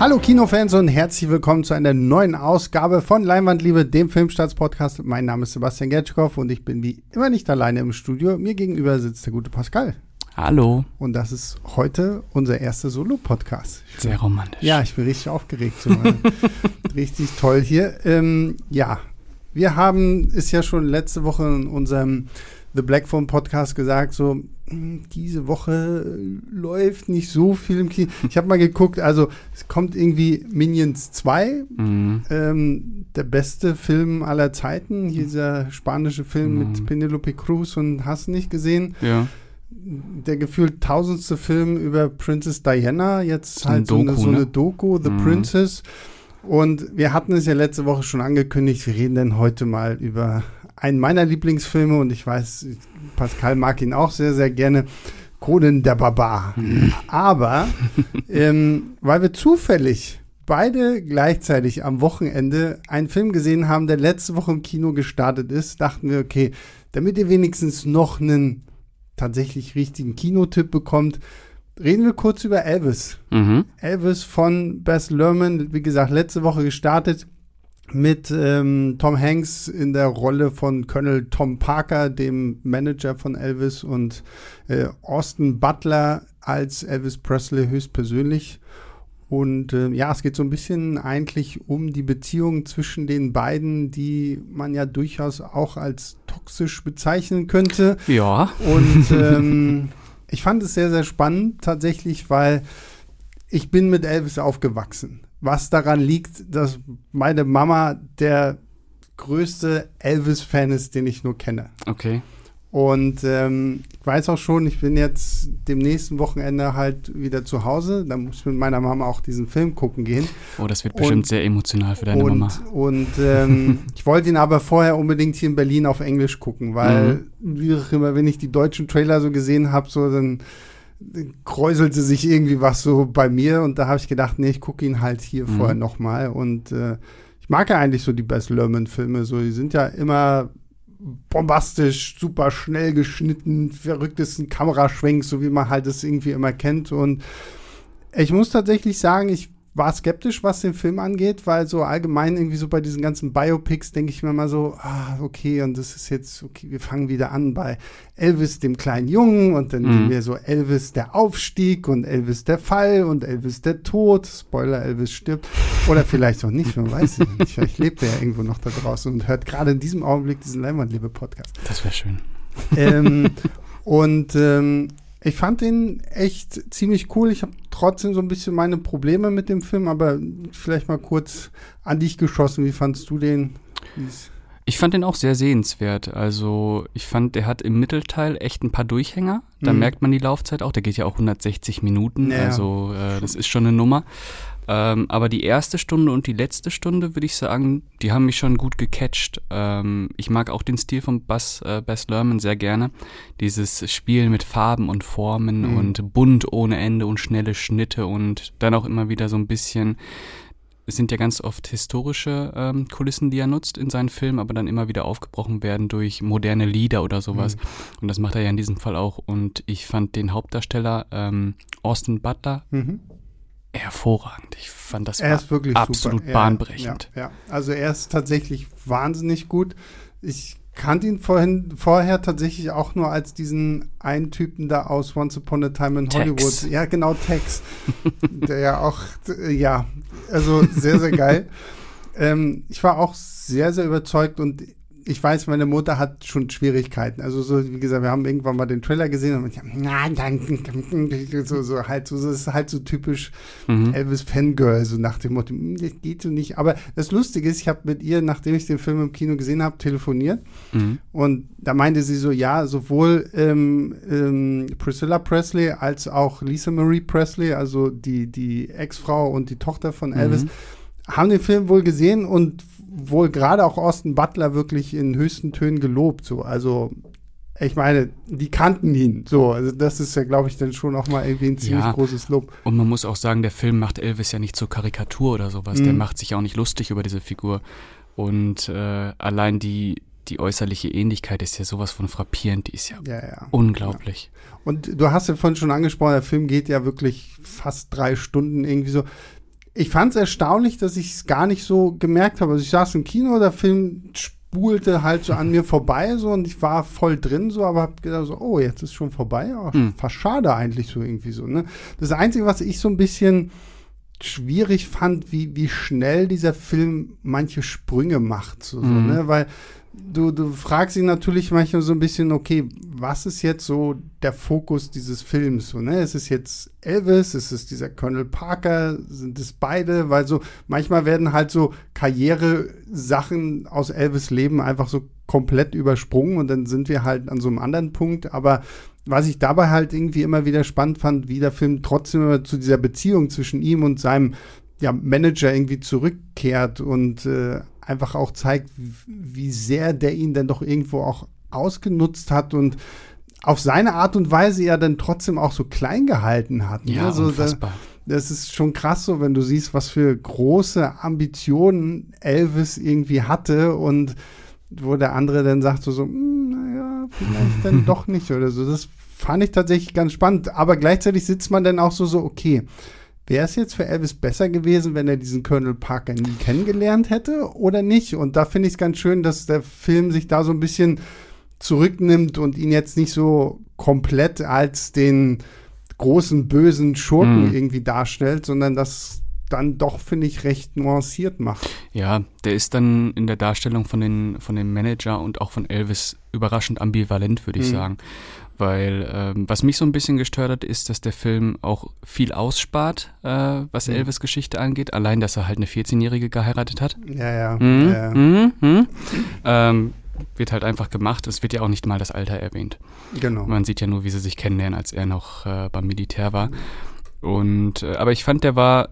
Hallo Kinofans und herzlich willkommen zu einer neuen Ausgabe von Leinwandliebe, dem Filmstarts-Podcast. Mein Name ist Sebastian Gertschikow und ich bin wie immer nicht alleine im Studio. Mir gegenüber sitzt der gute Pascal. Hallo. Und das ist heute unser erster Solo-Podcast. Sehr romantisch. Ja, ich bin richtig aufgeregt. So richtig toll hier. Ähm, ja, wir haben, ist ja schon letzte Woche in unserem The Black Phone Podcast gesagt, so diese Woche läuft nicht so viel im Kino. Ich habe mal geguckt, also es kommt irgendwie Minions 2, Mhm. ähm, der beste Film aller Zeiten, dieser spanische Film Mhm. mit Penelope Cruz und hast nicht gesehen. Ja. Der gefühlt tausendste Film über Princess Diana, jetzt eine halt so, eine, Doku, so eine ne? Doku, The Mhm. Princess. Und wir hatten es ja letzte Woche schon angekündigt, wir reden dann heute mal über einen meiner Lieblingsfilme und ich weiß, Pascal mag ihn auch sehr, sehr gerne. Conan der Barbar. Aber ähm, weil wir zufällig beide gleichzeitig am Wochenende einen Film gesehen haben, der letzte Woche im Kino gestartet ist, dachten wir, okay, damit ihr wenigstens noch einen tatsächlich richtigen Kinotipp bekommt, reden wir kurz über Elvis. Mhm. Elvis von Bess Lerman, wie gesagt, letzte Woche gestartet mit ähm, Tom Hanks in der Rolle von Colonel Tom Parker, dem Manager von Elvis, und äh, Austin Butler als Elvis Presley höchstpersönlich. Und äh, ja, es geht so ein bisschen eigentlich um die Beziehung zwischen den beiden, die man ja durchaus auch als toxisch bezeichnen könnte. Ja. Und ähm, ich fand es sehr, sehr spannend tatsächlich, weil ich bin mit Elvis aufgewachsen. Was daran liegt, dass meine Mama der größte Elvis-Fan ist, den ich nur kenne. Okay. Und ähm, ich weiß auch schon, ich bin jetzt dem nächsten Wochenende halt wieder zu Hause. Da muss ich mit meiner Mama auch diesen Film gucken gehen. Oh, das wird Und- bestimmt sehr emotional für deine und Mama. und ähm, ich wollte ihn aber vorher unbedingt hier in Berlin auf Englisch gucken, weil wie auch immer, wenn ich die deutschen Trailer so gesehen habe, so dann kräuselte sich irgendwie was so bei mir und da habe ich gedacht, nee, ich gucke ihn halt hier Mhm. vorher nochmal und äh, ich mag ja eigentlich so die Bess Lerman-Filme, so die sind ja immer bombastisch, super schnell geschnitten, verrücktesten Kameraschwenks, so wie man halt es irgendwie immer kennt und ich muss tatsächlich sagen, ich war skeptisch, was den Film angeht, weil so allgemein irgendwie so bei diesen ganzen Biopics denke ich mir mal so, ah, okay, und das ist jetzt, okay, wir fangen wieder an bei Elvis, dem kleinen Jungen, und dann Mhm. wir so Elvis der Aufstieg und Elvis der Fall und Elvis der Tod. Spoiler, Elvis stirbt. Oder vielleicht auch nicht, man weiß es nicht. Vielleicht lebt er ja irgendwo noch da draußen und hört gerade in diesem Augenblick diesen Leinwandliebe-Podcast. Das wäre schön. ähm, und ähm, ich fand den echt ziemlich cool. Ich habe trotzdem so ein bisschen meine Probleme mit dem Film, aber vielleicht mal kurz an dich geschossen. Wie fandst du den? Ich fand den auch sehr sehenswert. Also, ich fand, der hat im Mittelteil echt ein paar Durchhänger. Da Mhm. merkt man die Laufzeit auch. Der geht ja auch 160 Minuten. Ja. Also, äh, das ist schon eine Nummer. Ähm, aber die erste Stunde und die letzte Stunde, würde ich sagen, die haben mich schon gut gecatcht. Ähm, ich mag auch den Stil von Buzz, äh, Bess Lerman sehr gerne. Dieses Spielen mit Farben und Formen Mhm. und bunt ohne Ende und schnelle Schnitte und dann auch immer wieder so ein bisschen es sind ja ganz oft historische ähm, Kulissen, die er nutzt in seinen Filmen, aber dann immer wieder aufgebrochen werden durch moderne Lieder oder sowas. Mhm. Und das macht er ja in diesem Fall auch. Und ich fand den Hauptdarsteller ähm, Austin Butler Mhm. Hervorragend. Ich fand das Er ist wirklich absolut super. Bahnbrechend. Ja, ja, also er ist tatsächlich wahnsinnig gut. Ich kannte ihn vorhin, vorher tatsächlich auch nur als diesen einen Typen da aus Once Upon a Time in Tex. Hollywood. Ja, genau, Tex. der ja auch, ja, also sehr, sehr geil. ähm, ich war auch sehr, sehr überzeugt und ich weiß, meine Mutter hat schon Schwierigkeiten. Also so, wie gesagt, wir haben irgendwann mal den Trailer gesehen und ich hab, nein, danke, so, so halt, so, das ist halt so typisch Mhm. Elvis Fangirl, so nach dem Motto, "Hm, das geht so nicht. Aber das Lustige ist, ich habe mit ihr, nachdem ich den Film im Kino gesehen habe, telefoniert Mhm. und da meinte sie so, ja, sowohl ähm, ähm, Priscilla Presley als auch Lisa Marie Presley, also die, die Ex-Frau und die Tochter von Elvis, Mhm. haben den Film wohl gesehen und wohl gerade auch Austin Butler wirklich in höchsten Tönen gelobt. So, also ich meine, die kannten ihn. So, also das ist ja, glaube ich, dann schon auch mal irgendwie ein ziemlich Ja. großes Lob. Und man muss auch sagen, der Film macht Elvis ja nicht zur Karikatur oder sowas. Der Mhm. macht sich auch nicht lustig über diese Figur. Und äh, allein die, die äußerliche Ähnlichkeit ist ja sowas von frappierend. Die ist ja Ja, ja. unglaublich. Und du hast ja vorhin schon angesprochen, der Film geht ja wirklich fast drei Stunden irgendwie so. Ich fand es erstaunlich, dass ich es gar nicht so gemerkt habe. Also ich saß im Kino, der Film spulte halt so an mir vorbei so und ich war voll drin so, aber hab gedacht so, oh, jetzt ist schon vorbei. Oh, hm. Fast schade eigentlich so irgendwie so. Ne? Das Einzige, was ich so ein bisschen schwierig fand, wie, wie schnell dieser Film manche Sprünge macht. So, mhm. so, ne? Weil du, du fragst ihn natürlich manchmal so ein bisschen, okay, was ist jetzt so der Fokus dieses Films? So, ne? Ist es jetzt Elvis? Ist es dieser Colonel Parker? Sind es beide? Weil so manchmal werden halt so Karriere-Sachen aus Elvis Leben einfach so komplett übersprungen und dann sind wir halt an so einem anderen Punkt. Aber was ich dabei halt irgendwie immer wieder spannend fand, wie der Film trotzdem immer zu dieser Beziehung zwischen ihm und seinem ja, Manager irgendwie zurückkehrt und äh, einfach auch zeigt, wie sehr der ihn dann doch irgendwo auch ausgenutzt hat und auf seine Art und Weise ja dann trotzdem auch so klein gehalten hat. Ne? Ja, also, unfassbar. das ist schon krass so, wenn du siehst, was für große Ambitionen Elvis irgendwie hatte und wo der andere dann sagt so, so hm, naja, vielleicht dann doch nicht oder so. Das fand ich tatsächlich ganz spannend. Aber gleichzeitig sitzt man dann auch so, so, okay, wäre es jetzt für Elvis besser gewesen, wenn er diesen Colonel Parker nie kennengelernt hätte oder nicht? Und da finde ich es ganz schön, dass der Film sich da so ein bisschen zurücknimmt und ihn jetzt nicht so komplett als den großen bösen Schurken mhm. irgendwie darstellt, sondern das dann doch, finde ich, recht nuanciert macht. Ja, der ist dann in der Darstellung von den, von dem Manager und auch von Elvis überraschend ambivalent, würde ich mhm. sagen. Weil ähm, was mich so ein bisschen gestört hat, ist, dass der Film auch viel ausspart, äh, was mhm. Elvis Geschichte angeht. Allein, dass er halt eine 14-Jährige geheiratet hat. Ja, ja. Mhm. ja. Mhm. Mhm. Ähm, wird halt einfach gemacht. Es wird ja auch nicht mal das Alter erwähnt. Genau. Man sieht ja nur, wie sie sich kennenlernen, als er noch äh, beim Militär war. Und äh, aber ich fand, der war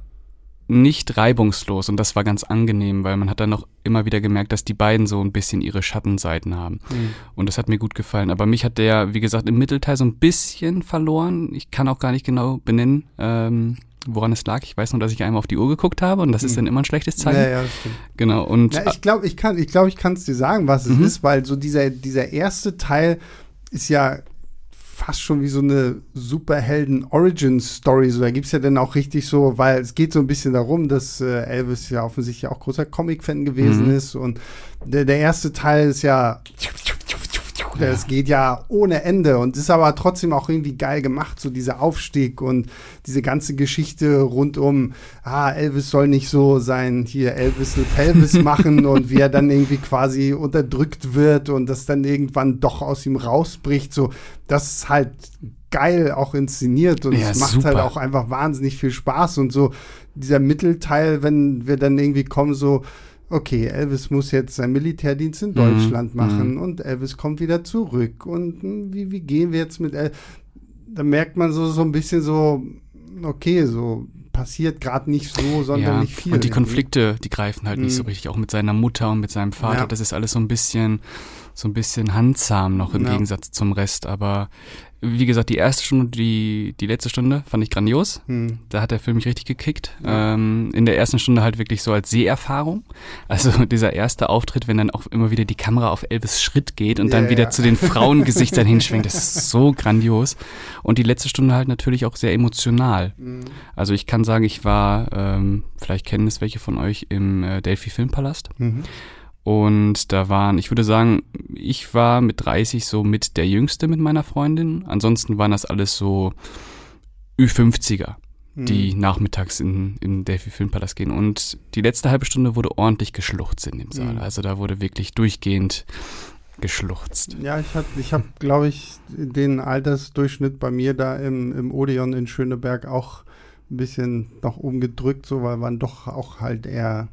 nicht reibungslos und das war ganz angenehm, weil man hat dann noch immer wieder gemerkt, dass die beiden so ein bisschen ihre Schattenseiten haben. Mhm. Und das hat mir gut gefallen. Aber mich hat der, wie gesagt, im Mittelteil so ein bisschen verloren. Ich kann auch gar nicht genau benennen, ähm, woran es lag. Ich weiß nur, dass ich einmal auf die Uhr geguckt habe und das ist mhm. dann immer ein schlechtes Zeichen. Ja, ja. Genau. Und ja, ich glaube, ich kann, ich glaube, ich kann es dir sagen, was es mhm. ist, weil so dieser, dieser erste Teil ist ja fast schon wie so eine Superhelden-Origin-Story. So, da gibt es ja dann auch richtig so, weil es geht so ein bisschen darum, dass äh, Elvis ja offensichtlich auch großer Comic-Fan gewesen mhm. ist. Und der, der erste Teil ist ja das geht ja ohne Ende und ist aber trotzdem auch irgendwie geil gemacht, so dieser Aufstieg und diese ganze Geschichte rund um, ah, Elvis soll nicht so sein, hier Elvis Pelvis machen und wie er dann irgendwie quasi unterdrückt wird und das dann irgendwann doch aus ihm rausbricht, so, das ist halt geil auch inszeniert und ja, es macht halt super. halt auch einfach wahnsinnig viel Spaß und so dieser Mittelteil, wenn wir dann irgendwie kommen, so, okay, Elvis muss jetzt seinen Militärdienst in mhm. Deutschland mhm. machen und Elvis kommt wieder zurück. Und hm, wie, wie gehen wir jetzt mit Elvis? Da merkt man so, so ein bisschen so, okay, so passiert gerade nicht so, sondern ja, nicht viel. Und die Konflikte, die greifen halt mhm. nicht so mhm. richtig, auch mit seiner Mutter und mit seinem Vater. Ja. Das ist alles so ein bisschen, so ein bisschen handsam noch im ja. Gegensatz zum Rest. Aber wie gesagt, die erste Stunde, die, die letzte Stunde fand ich grandios. Hm. Da hat der Film mich richtig gekickt. Ja. Ähm, in der ersten Stunde halt wirklich so als Seherfahrung. Also dieser erste Auftritt, wenn dann auch immer wieder die Kamera auf Elvis Schritt geht und ja, dann wieder ja. zu den Frauengesichtern hinschwenkt, das ist so grandios. Und die letzte Stunde halt natürlich auch sehr emotional. Mhm. Also ich kann sagen, ich war, ähm, vielleicht kennen es welche von euch, im äh, Delphi Filmpalast. Mhm. Und da waren, ich würde sagen, ich war mit 30 so mit der Jüngste mit meiner Freundin. Ansonsten waren das alles so Ü50er, die mhm. nachmittags in, in Delphi Filmpalast gehen. Und die letzte halbe Stunde wurde ordentlich geschluchzt in dem Saal. Mhm. Also da wurde wirklich durchgehend geschluchzt. Ja, ich habe, ich hab, glaube ich, den Altersdurchschnitt bei mir da im, im Odeon in Schöneberg auch ein bisschen nach oben gedrückt, so, weil man doch auch halt eher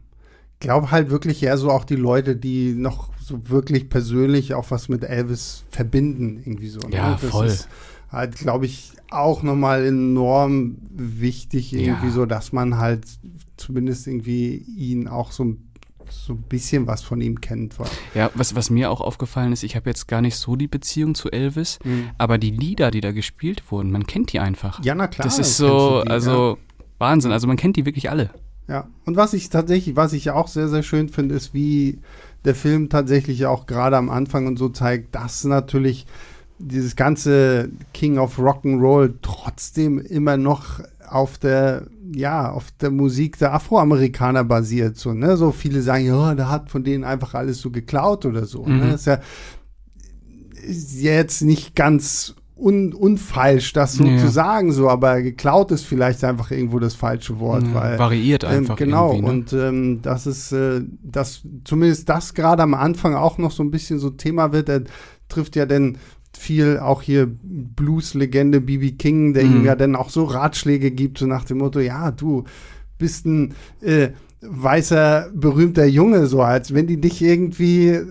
glaube halt wirklich eher so auch die Leute, die noch so wirklich persönlich auch was mit Elvis verbinden, irgendwie so. Ne? Ja, das voll. Ist halt, glaube ich, auch nochmal enorm wichtig, irgendwie ja. so, dass man halt zumindest irgendwie ihn auch so so ein bisschen was von ihm kennt. Ja, was, was mir auch aufgefallen ist, ich habe jetzt gar nicht so die Beziehung zu Elvis, mhm. aber die Lieder, die da gespielt wurden, man kennt die einfach. Ja, na klar. Das ist so, die, also ja. Wahnsinn, also man kennt die wirklich alle. Ja, und was ich tatsächlich, was ich auch sehr, sehr schön finde, ist, wie der Film tatsächlich auch gerade am Anfang und so zeigt, dass natürlich dieses ganze King of Rock'n'Roll trotzdem immer noch auf der, ja, auf der Musik der Afroamerikaner basiert. So, ne? so viele sagen, ja, der hat von denen einfach alles so geklaut oder so. Ne? Mhm. Ne? Das ist ja jetzt nicht ganz un, unfalsch, das so Ja. zu sagen, so, aber geklaut ist vielleicht einfach irgendwo das falsche Wort, Ja, weil variiert ähm, einfach genau, irgendwie. Ne? und ähm, das ist, äh, das, zumindest das gerade am Anfang auch noch so ein bisschen so Thema wird. Er trifft ja dann viel auch hier Blues-Legende B.B. King, der Mhm. ihm ja dann auch so Ratschläge gibt, so nach dem Motto, ja, du bist ein äh, weißer, berühmter Junge, so als wenn die dich irgendwie äh,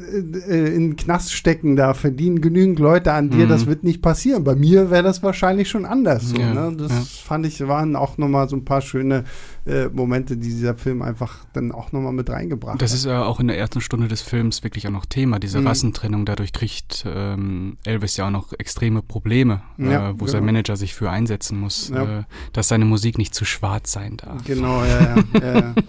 äh, in den Knast stecken, da verdienen genügend Leute an dir, Mhm. das wird nicht passieren. Bei mir wäre das wahrscheinlich schon anders. So, Ja, ne? Das ja. fand ich, waren auch nochmal so ein paar schöne äh, Momente, die dieser Film einfach dann auch nochmal mit reingebracht Das hat. ist ja auch in der ersten Stunde des Films wirklich auch noch Thema, diese Mhm. Rassentrennung. Dadurch kriegt ähm, Elvis ja auch noch extreme Probleme, Ja, äh, wo sein genau. Manager sich für einsetzen muss, Ja. äh, dass seine Musik nicht zu schwarz sein darf. Genau, ja, ja. ja, ja.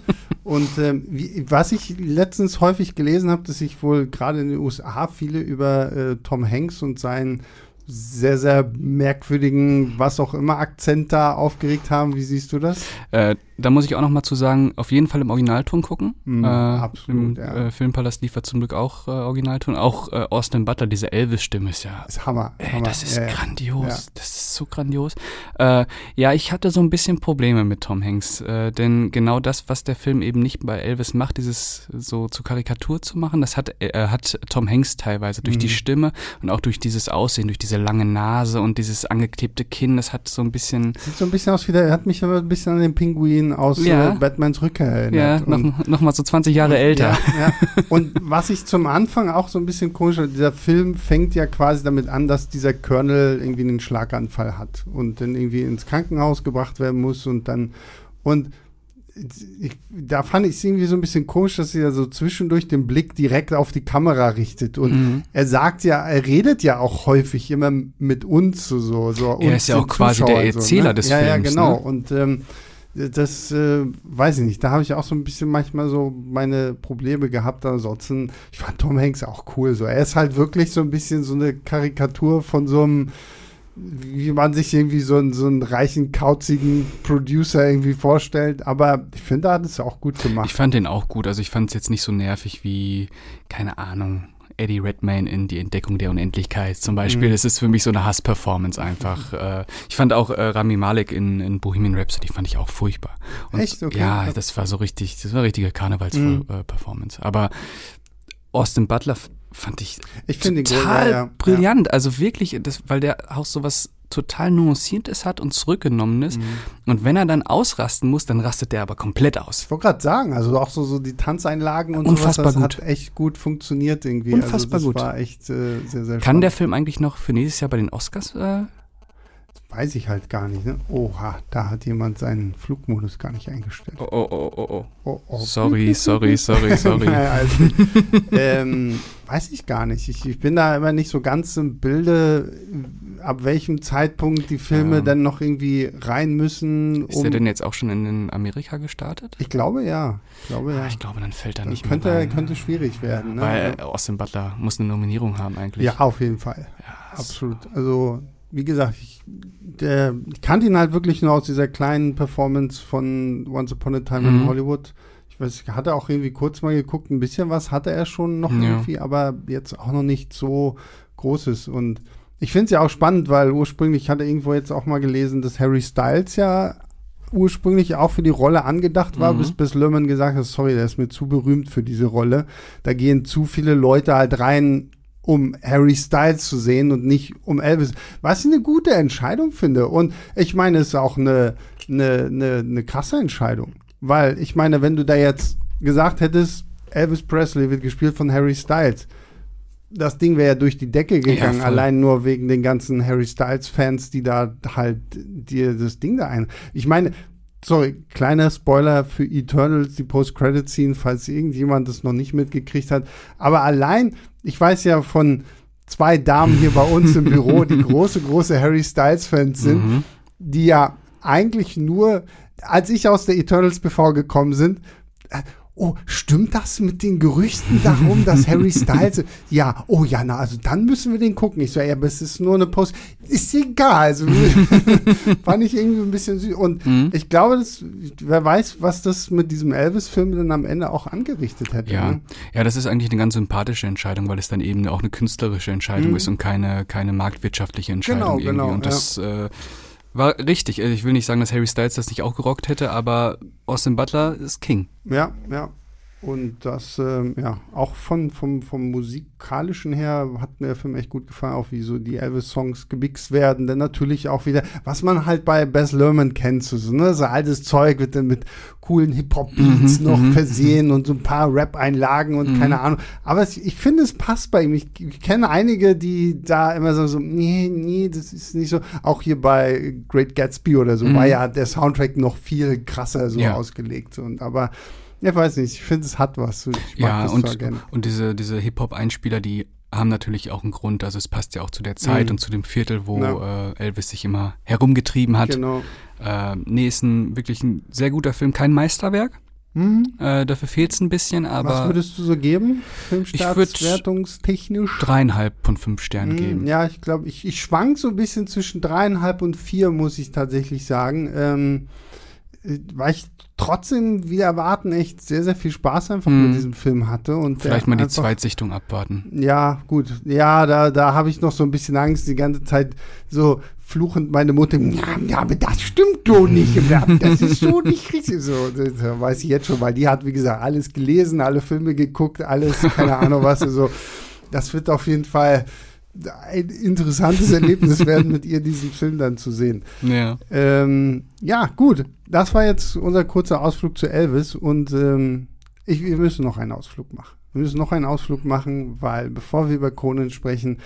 Und ähm, wie, was ich letztens häufig gelesen habe, dass sich wohl gerade in den USA viele über äh, Tom Hanks und seinen sehr, sehr merkwürdigen, was auch immer, Akzent da aufgeregt haben. Wie siehst du das? Äh, da muss ich auch noch mal zu sagen, auf jeden Fall im Originalton gucken. Mhm, äh, absolut, Im ja. äh, Filmpalast liefert zum Glück auch äh, Originalton. Auch äh, Austin Butler, diese Elvis-Stimme ist ja Das ist Hammer. Ey, Hammer. das ist ja, grandios. Ja. Das ist so grandios. Äh, ja, ich hatte so ein bisschen Probleme mit Tom Hanks, denn genau das, was der Film eben nicht bei Elvis macht, dieses so zur Karikatur zu machen, das hat, hat Tom Hanks teilweise durch die Mhm. Stimme und auch durch dieses Aussehen, durch diese lange Nase und dieses angeklebte Kinn. Das hat so ein bisschen, Sieht so ein bisschen aus wie der, hat mich aber ein bisschen an den Pinguin aus Ja. äh, Batmans Rückkehr ja, erinnert. Und- noch, noch mal so 20 Jahre älter. Ja, ja. Und was ich zum Anfang auch so ein bisschen komisch fand, dieser Film fängt ja quasi damit an, dass dieser Colonel irgendwie einen Schlaganfall hat und dann irgendwie ins Krankenhaus gebracht werden muss und dann und ich, da fand ich es irgendwie so ein bisschen komisch, dass er so zwischendurch den Blick direkt auf die Kamera richtet und Mhm. er sagt ja, er redet ja auch häufig immer mit uns so so. so Er ist ja auch quasi der Erzähler des ja, Ja, Films, genau. ne? Und ähm, das äh, weiß ich nicht. Da habe ich auch so ein bisschen manchmal so meine Probleme gehabt. Ansonsten, ich fand Tom Hanks auch cool. So, er ist halt wirklich so ein bisschen so eine Karikatur von so einem, wie man sich irgendwie so einen, so einen reichen, kauzigen Producer irgendwie vorstellt. Aber ich finde, er hat es auch gut gemacht. Ich fand den auch gut. Also ich fand es jetzt nicht so nervig wie, keine Ahnung, Eddie Redmayne in Die Entdeckung der Unendlichkeit zum Beispiel. Mhm. Es ist für mich so eine Hass-Performance einfach. Äh, ich fand auch äh, Rami Malek in, in Bohemian Rhapsody fand ich auch furchtbar. Und Echt? Okay. Ja, das war so richtig, das war richtige Mhm. Karnevals-Performance. Aber Austin Butler fand ich ich total Ja, ja. brillant. Also wirklich, das, weil der auch so was total Nuanciertes hat und Zurückgenommenes. Mhm. Und wenn er dann ausrasten muss, dann rastet der aber komplett aus. Ich wollte gerade sagen, also auch so, so die Tanzeinlagen und Unfassbar sowas, das gut. hat echt gut funktioniert irgendwie. Unfassbar also das gut. war echt äh, sehr, sehr Kann der spannend. Film eigentlich noch für nächstes Jahr bei den Oscars? Äh, Weiß ich halt gar nicht. Ne? Oha, da hat jemand seinen Flugmodus gar nicht eingestellt. oh, oh, oh, oh, oh. Oh, oh. Sorry, sorry, sorry, sorry. Naja, also, ähm, weiß ich gar nicht. Ich, ich bin da immer nicht so ganz im Bilde, ab welchem Zeitpunkt die Filme Ja. dann noch irgendwie rein müssen. Ist der denn jetzt auch schon in Amerika gestartet? ich glaube ja. Ich glaube ja. Ah, ich glaube, dann fällt er das nicht könnte, mehr rein. könnte schwierig werden. Ne? Weil äh, Austin Butler muss eine Nominierung haben eigentlich. ja, auf jeden Fall. Ja, Absolut. Also, wie gesagt, ich, der, ich kannte ihn halt wirklich nur aus dieser kleinen Performance von Once Upon a Time in Mhm. Hollywood. Ich weiß, hatte auch irgendwie kurz mal geguckt, ein bisschen was hatte er schon noch Ja. irgendwie, aber jetzt auch noch nicht so Großes. Und ich finde es ja auch spannend, weil ursprünglich ich hatte irgendwo jetzt auch mal gelesen, dass Harry Styles ja ursprünglich auch für die Rolle angedacht war, Mhm. bis, bis Lerman gesagt hat, sorry, der ist mir zu berühmt für diese Rolle. Da gehen zu viele Leute halt rein, um Harry Styles zu sehen und nicht um Elvis. Was ich eine gute Entscheidung finde. Und ich meine, es ist auch eine, eine, eine, eine krasse Entscheidung. Weil ich meine, wenn du da jetzt gesagt hättest, Elvis Presley wird gespielt von Harry Styles, das Ding wäre ja durch die Decke gegangen, voll. allein nur wegen den ganzen Harry Styles-Fans, die da halt dir das Ding da ein. Ich meine, sorry, kleiner Spoiler für Eternals, die Post-Credit-Scene, falls irgendjemand das noch nicht mitgekriegt hat. Aber allein, ich weiß ja von zwei Damen hier bei uns im Büro, die große, große Harry Styles-Fans sind, Mhm. die ja eigentlich nur, als ich aus der Eternals BV gekommen sind, äh, oh, stimmt das mit den Gerüchten darum, dass Harry Styles, ja, oh ja, na, also dann müssen wir den gucken. Ich so, ja, aber es ist nur eine Post. Ist egal. Also fand ich irgendwie ein bisschen süß. Und mhm. ich glaube, das, wer weiß, was das mit diesem Elvis-Film dann am Ende auch angerichtet hätte. Ja. Ne? ja, das ist eigentlich eine ganz sympathische Entscheidung, weil es dann eben auch eine künstlerische Entscheidung mhm. ist und keine, keine marktwirtschaftliche Entscheidung genau, irgendwie. Genau, und das ja. äh, war richtig. Also ich will nicht sagen, dass Harry Styles das nicht auch gerockt hätte, aber Austin Butler ist King. Ja, ja. Und das, ähm, ja, auch von, vom, vom musikalischen her hat mir der Film echt gut gefallen, auch wie so die Elvis-Songs gemixt werden. Dann natürlich auch wieder, was man halt bei Bess Lerman kennt, so, ne, so altes Zeug wird dann mit coolen Hip-Hop-Beats mhm, noch mhm, versehen und so ein paar Rap-Einlagen und mhm. keine Ahnung. Aber es, ich finde, es passt bei ihm. Ich, ich, kenne einige, die da immer so, so, nee, nee, das ist nicht so. Auch hier bei Great Gatsby oder so war ja der Soundtrack noch viel krasser so ja. ausgelegt. Und aber ich weiß nicht, ich finde, es hat was. Ich mag ja, das und, gerne. und diese, diese Hip-Hop-Einspieler, die haben natürlich auch einen Grund. Also es passt ja auch zu der Zeit mhm. und zu dem Viertel, wo ja. äh, Elvis sich immer herumgetrieben hat. Genau. Äh, nee, ist ein wirklich ein sehr guter Film, kein Meisterwerk. Mhm. Äh, dafür fehlt es ein bisschen, aber. Was würdest du so geben? Filmstartswertungstechnisch? Dreieinhalb von fünf Sternen mhm, geben. Ja, ich glaube, ich, ich schwank so ein bisschen zwischen dreieinhalb und vier, muss ich tatsächlich sagen. Ähm, weil ich trotzdem, wie erwarten, echt sehr, sehr viel Spaß einfach mm. mit diesem Film hatte. Und Vielleicht mal die einfach, Zweitsichtung abwarten. Ja, gut. Ja, da, da habe ich noch so ein bisschen Angst, die ganze Zeit so fluchend meine Mutter, ja, ja aber das stimmt so nicht. Das ist so nicht richtig. So, das weiß ich jetzt schon, weil die hat, wie gesagt, alles gelesen, alle Filme geguckt, alles, keine Ahnung was. So. Das wird auf jeden Fall ein interessantes Erlebnis werden, mit ihr diesen Film dann zu sehen. Ja. Ähm, ja, gut. Das war jetzt unser kurzer Ausflug zu Elvis und ähm, ich, wir müssen noch einen Ausflug machen. Wir müssen noch einen Ausflug machen, weil bevor wir über Conan sprechen,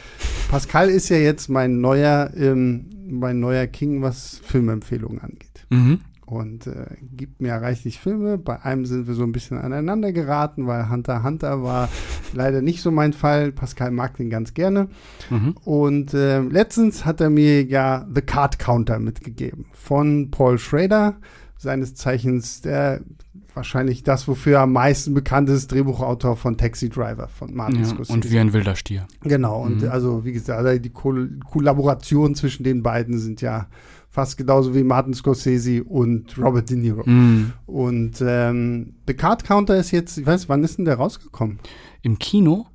Pascal ist ja jetzt mein neuer, ähm, mein neuer King, was Filmempfehlungen angeht. Mhm und äh, gibt mir reichlich Filme. Bei einem sind wir so ein bisschen aneinander geraten, weil Hunter Hunter war leider nicht so mein Fall. Pascal mag den ganz gerne. Mhm. Und äh, letztens hat er mir ja The Card Counter mitgegeben von Paul Schrader, seines Zeichens der wahrscheinlich das, wofür er am meisten bekannt ist, Drehbuchautor von Taxi Driver von Martin ja, Scorsese. Und wie ein wilder Stier. Genau, und mhm. also wie gesagt, also die Ko Kollaborationen zwischen den beiden sind ja fast genauso wie Martin Scorsese und Robert De Niro. Mm. Und ähm, The Card Counter ist jetzt, ich weiß, wann ist denn der rausgekommen? Im Kino?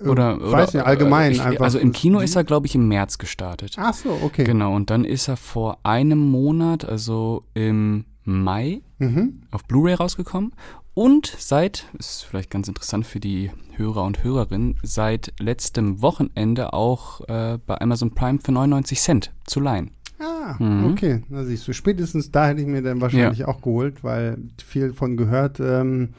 Äh, oder, ich weiß nicht, allgemein ich, einfach. Also im Kino ist er, glaube ich, im März gestartet. Ach so, okay. Genau, und dann ist er vor einem Monat, also im Mai, mhm. auf Blu-ray rausgekommen. Und seit, ist vielleicht ganz interessant für die Hörer und Hörerinnen, seit letztem Wochenende auch äh, bei Amazon Prime für 99 Cent zu leihen. Ah, mhm. okay. Na siehst du, spätestens da hätte ich mir dann wahrscheinlich ja. auch geholt, weil viel von gehört. Ähm,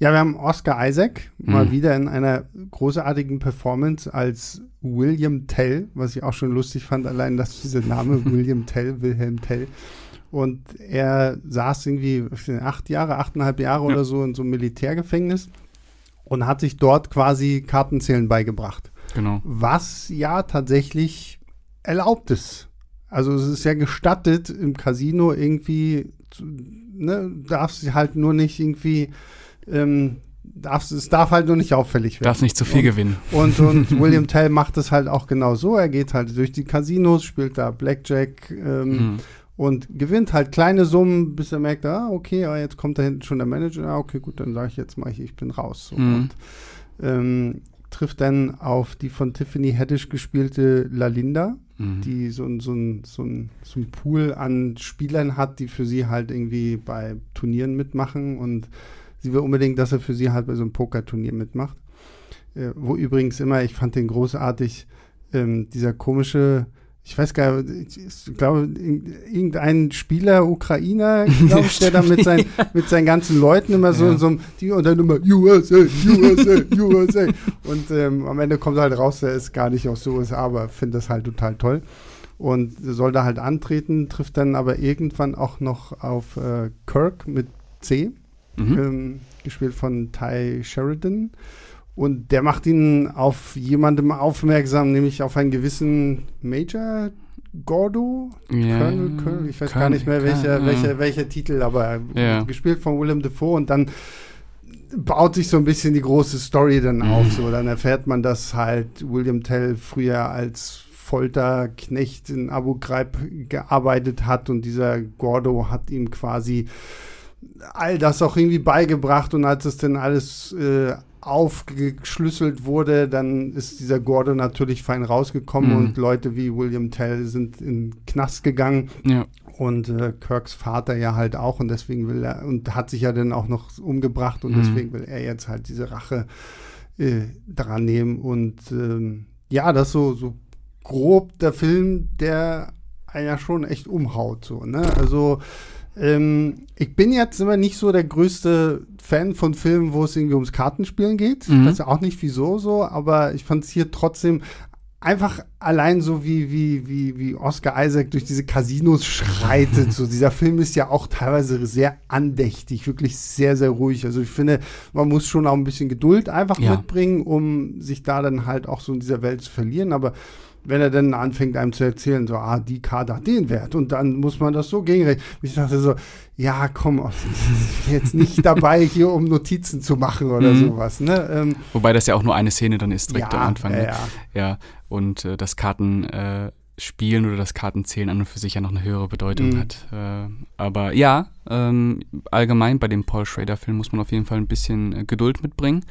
ja, wir haben Oscar Isaac mhm. mal wieder in einer großartigen Performance als William Tell, was ich auch schon lustig fand, allein dass dieser Name William Tell, Wilhelm Tell. Und er saß irgendwie acht Jahre, achteinhalb Jahre ja. oder so in so einem Militärgefängnis und hat sich dort quasi Kartenzählen beigebracht. Genau. Was ja tatsächlich erlaubt ist. Also es ist ja gestattet im Casino irgendwie, ne, darfst halt nur nicht irgendwie, ähm, darfst, es darf halt nur nicht auffällig werden. Darf nicht zu viel und, gewinnen. Und, und William Tell macht es halt auch genau so. Er geht halt durch die Casinos, spielt da Blackjack ähm, mhm. und gewinnt halt kleine Summen, bis er merkt, ah, okay, ah, jetzt kommt da hinten schon der Manager. Ah, okay, gut, dann sage ich jetzt mal, ich, ich bin raus. So. Mhm. Und ähm, trifft dann auf die von Tiffany Haddish gespielte Lalinda, mhm. die so, so, ein, so, so ein Pool an Spielern hat, die für sie halt irgendwie bei Turnieren mitmachen und sie will unbedingt, dass er für sie halt bei so einem Pokerturnier mitmacht. Äh, wo übrigens immer, ich fand den großartig, ähm, dieser komische ich weiß gar nicht, ich glaube, irgendein Spieler, Ukrainer, glaube ich, der da mit, sein, mit seinen ganzen Leuten immer so, ja. so die und dann immer USA, USA, USA. Und ähm, am Ende kommt halt raus, der ist gar nicht aus den USA, aber finde das halt total toll. Und soll da halt antreten, trifft dann aber irgendwann auch noch auf äh, Kirk mit C, mhm. ähm, gespielt von Ty Sheridan. Und der macht ihn auf jemandem aufmerksam, nämlich auf einen gewissen Major Gordo, yeah. Colonel, Colonel, ich weiß Colonel, gar nicht mehr welcher, welcher, welcher Titel, aber yeah. gespielt von Willem Dafoe und dann baut sich so ein bisschen die große Story dann auf. So, dann erfährt man, dass halt William Tell früher als Folterknecht in Abu Ghraib gearbeitet hat und dieser Gordo hat ihm quasi all das auch irgendwie beigebracht und als es dann alles äh, aufgeschlüsselt wurde, dann ist dieser Gordo natürlich fein rausgekommen Mhm. und Leute wie William Tell sind in den Knast gegangen Ja. und äh, Kirks Vater ja halt auch und deswegen will er und hat sich ja dann auch noch umgebracht und Mhm. deswegen will er jetzt halt diese Rache äh, dran nehmen und ähm, ja, das so so grob der Film, der einen ja schon echt umhaut so, ne? Also ähm, ich bin jetzt immer nicht so der größte Fan von Filmen, wo es irgendwie ums Kartenspielen geht. Mhm. Das ist ja auch nicht wieso so, aber ich fand es hier trotzdem einfach allein so wie, wie, wie, wie Oscar Isaac durch diese Casinos schreitet. so, dieser Film ist ja auch teilweise sehr andächtig, wirklich sehr, sehr ruhig. Also ich finde, man muss schon auch ein bisschen Geduld einfach Ja. mitbringen, um sich da dann halt auch so in dieser Welt zu verlieren. Aber wenn er dann anfängt, einem zu erzählen, so, ah, die Karte hat den Wert und dann muss man das so gegenrechnen. Ich dachte so, ja, komm, ich bin jetzt nicht dabei, hier um Notizen zu machen oder Mhm. sowas, ne? Ähm, Wobei das ja auch nur eine Szene dann ist, direkt ja, am Anfang. Ja, ne? ja. Ja, und äh, das Karten äh, spielen oder das Kartenzählen an und für sich ja noch eine höhere Bedeutung Mhm. hat. Äh, aber ja, ähm, allgemein bei dem Paul Schrader-Film muss man auf jeden Fall ein bisschen äh, Geduld mitbringen,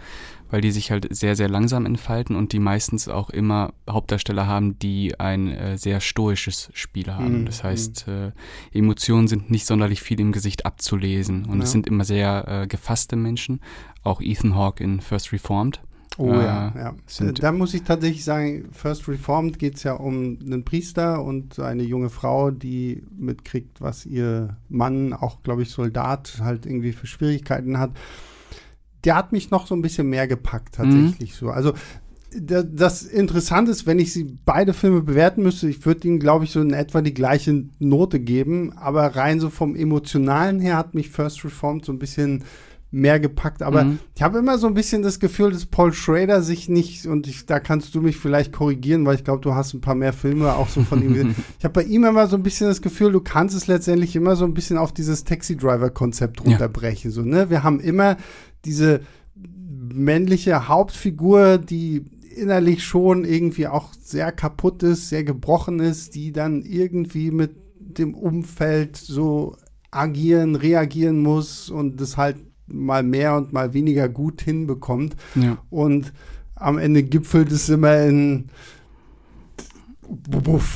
weil die sich halt sehr, sehr langsam entfalten und die meistens auch immer Hauptdarsteller haben, die ein äh, sehr stoisches Spiel haben. Mhm, Das heißt, äh, Emotionen sind nicht sonderlich viel im Gesicht abzulesen und Ja. es sind immer sehr äh, gefasste Menschen. Auch Ethan Hawke in First Reformed. Oh Äh, ja, ja. sind- da muss ich tatsächlich sagen, First Reformed geht es ja um einen Priester und eine junge Frau, die mitkriegt, was ihr Mann, auch glaube ich Soldat, halt irgendwie für Schwierigkeiten hat. Der hat mich noch so ein bisschen mehr gepackt, tatsächlich so. Also da- das Interessante ist, wenn ich sie beide Filme bewerten müsste, ich würde ihnen, glaube ich, so in etwa die gleiche Note geben, aber rein so vom Emotionalen her hat mich First Reformed so ein bisschen mehr gepackt. Aber Mhm. ich habe immer so ein bisschen das Gefühl, dass Paul Schrader sich nicht, und ich, da kannst du mich vielleicht korrigieren, weil ich glaube, du hast ein paar mehr Filme auch so von ihm gesehen. Ich habe bei ihm immer so ein bisschen das Gefühl, du kannst es letztendlich immer so ein bisschen auf dieses Taxi-Driver-Konzept Ja. runterbrechen. So, ne? Wir haben immer diese männliche Hauptfigur, die innerlich schon irgendwie auch sehr kaputt ist, sehr gebrochen ist, die dann irgendwie mit dem Umfeld so agieren, reagieren muss und das halt mal mehr und mal weniger gut hinbekommt. Ja. Und am Ende gipfelt es immer in Buff,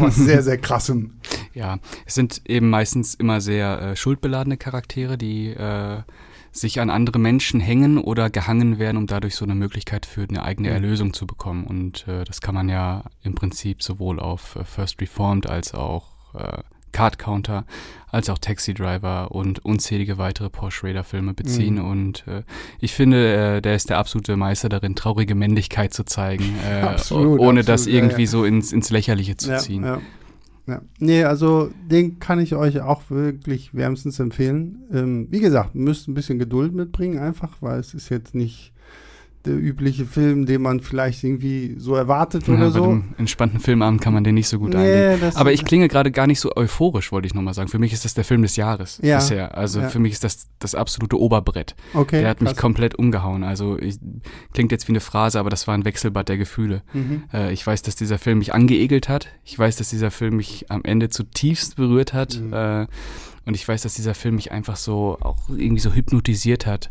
was sehr, sehr krassem. Ja, es sind eben meistens immer sehr äh, schuldbeladene Charaktere, die äh, sich an andere Menschen hängen oder gehangen werden, um dadurch so eine Möglichkeit für eine eigene Mhm. Erlösung zu bekommen. Und äh, das kann man ja im Prinzip sowohl auf äh, First Reformed als auch äh, Card Counter, als auch Taxi Driver und unzählige weitere Paul Schrader Filme beziehen. Mhm. Und äh, ich finde, äh, der ist der absolute Meister darin, traurige Männlichkeit zu zeigen, äh, Absolut, ohne das absolut, ja, irgendwie ja. so ins, ins Lächerliche zu ziehen. Ja, ja. Nee, also den kann ich euch auch wirklich wärmstens empfehlen. Ähm, wie gesagt, müsst ein bisschen Geduld mitbringen, einfach, weil es ist jetzt nicht der übliche Film, den man vielleicht irgendwie so erwartet Ja, oder bei so. einem entspannten Filmabend kann man den nicht so gut Nee, eingehen. Aber ich klinge gerade gar nicht so euphorisch, wollte ich nochmal sagen. Für mich ist das der Film des Jahres Ja. bisher. Also Ja. für mich ist das das absolute Oberbrett. Okay, der hat mich krass. komplett umgehauen. Also ich, klingt jetzt wie eine Phrase, aber das war ein Wechselbad der Gefühle. Mhm. Äh, ich weiß, dass dieser Film mich angeekelt hat. Ich weiß, dass dieser Film mich am Ende zutiefst berührt hat. Mhm. Äh, und ich weiß, dass dieser Film mich einfach so auch irgendwie so hypnotisiert hat.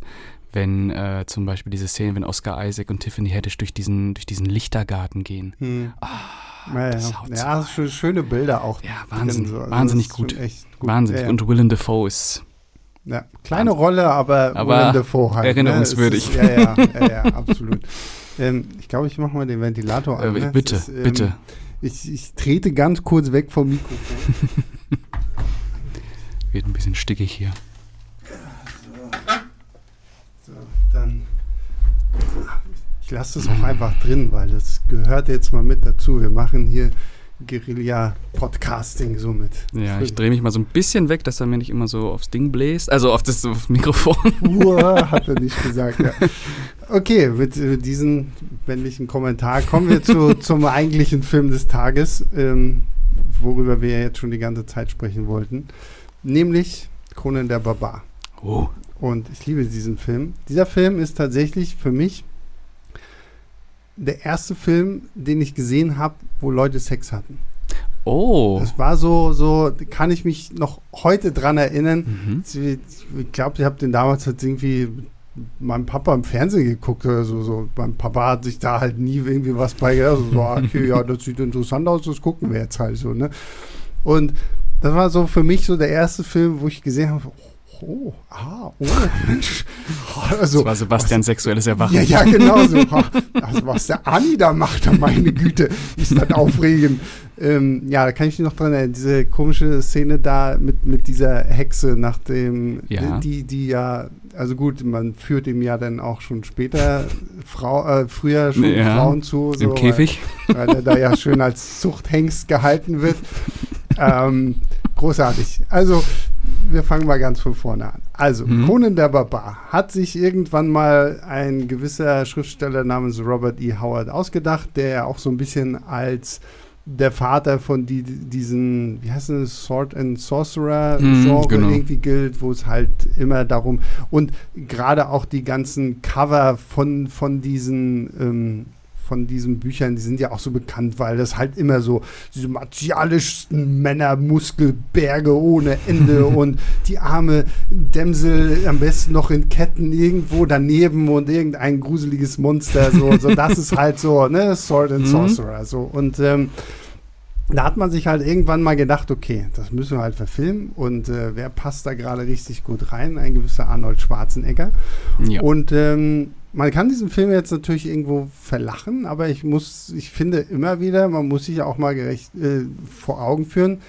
Wenn äh, zum Beispiel diese Szene, wenn Oscar Isaac und Tiffany Haddish durch diesen, durch diesen Lichtergarten gehen. Hm. Ah, Ja, das ja. ja so schö- schöne Bilder auch. Ja, Wahnsinn, so. Also wahnsinnig gut. gut. Wahnsinnig. Ja. Und Willem Dafoe ist. Ja, kleine Rolle, aber, Aber Willem Dafoe halt, erinnerungswürdig. Ne? Ist, ja, ja, ja, ja, absolut. ähm, ich glaube, ich mache mal den Ventilator an. Äh, ne? bitte, ist, ähm, bitte. Ich, ich trete ganz kurz weg vom Mikrofon. Wird ein bisschen stickig hier. So, dann. Ich lasse das auch einfach drin, weil das gehört jetzt mal mit dazu. Wir machen hier Guerilla-Podcasting somit. Ja, ich drehe mich mal so ein bisschen weg, dass er mir nicht immer so aufs Ding bläst. Also auf das aufs Mikrofon. Uah, hat er nicht gesagt, ja. Okay, mit äh, diesem männlichen Kommentar kommen wir zu, zum eigentlichen Film des Tages, ähm, worüber wir ja jetzt schon die ganze Zeit sprechen wollten. Nämlich Conan der Barbar. Oh. Und ich liebe diesen Film. Dieser Film ist tatsächlich für mich der erste Film, den ich gesehen habe, wo Leute Sex hatten. Oh. Das war so, so kann ich mich noch heute dran erinnern. Mhm. Ich glaube, ich habe den damals halt irgendwie meinem Papa im Fernsehen geguckt oder so, so. Mein Papa hat sich da halt nie irgendwie was bei gedacht. Also so, okay, ja, das sieht interessant aus, das gucken wir jetzt halt so, ne? Und das war so für mich so der erste Film, wo ich gesehen habe, oh, ah, oh, Mensch. Also, das war Sebastian sexuelles Erwachen. Ja, ja, genau so. Also, was der Ani da macht, meine Güte, ist das aufregend. Ähm, ja, da kann ich mich noch dran erinnern, diese komische Szene da mit, mit dieser Hexe, nach dem, Ja. die, die ja, also gut, man führt ihm ja dann auch schon später Frau, äh, früher schon Ja, Frauen zu. Im Käfig. Weil, weil er da ja schön als Zuchthengst gehalten wird. ähm, großartig. Also, wir fangen mal ganz von vorne an. Also, Mhm. Conan der Barbar hat sich irgendwann mal ein gewisser Schriftsteller namens Robert E. Howard ausgedacht, der ja auch so ein bisschen als der Vater von die, diesen, wie heißt es, Sword and Sorcerer Mhm, Genre genau. irgendwie gilt, wo es halt immer darum und gerade auch die ganzen Cover von, von diesen ähm, von diesen Büchern, die sind ja auch so bekannt, weil das halt immer so diese martialischsten Männer, Muskelberge ohne Ende und die arme Dämsel am besten noch in Ketten irgendwo daneben und irgendein gruseliges Monster. So, so das ist halt so, ne, Sword and Mhm. Sorcerer. So. Und ähm, da hat man sich halt irgendwann mal gedacht, okay, das müssen wir halt verfilmen und äh, wer passt da gerade richtig gut rein? Ein gewisser Arnold Schwarzenegger. Ja. Und ähm, man kann diesen Film jetzt natürlich irgendwo verlachen, aber ich muss, ich finde immer wieder, man muss sich auch mal gerecht äh, vor Augen führen.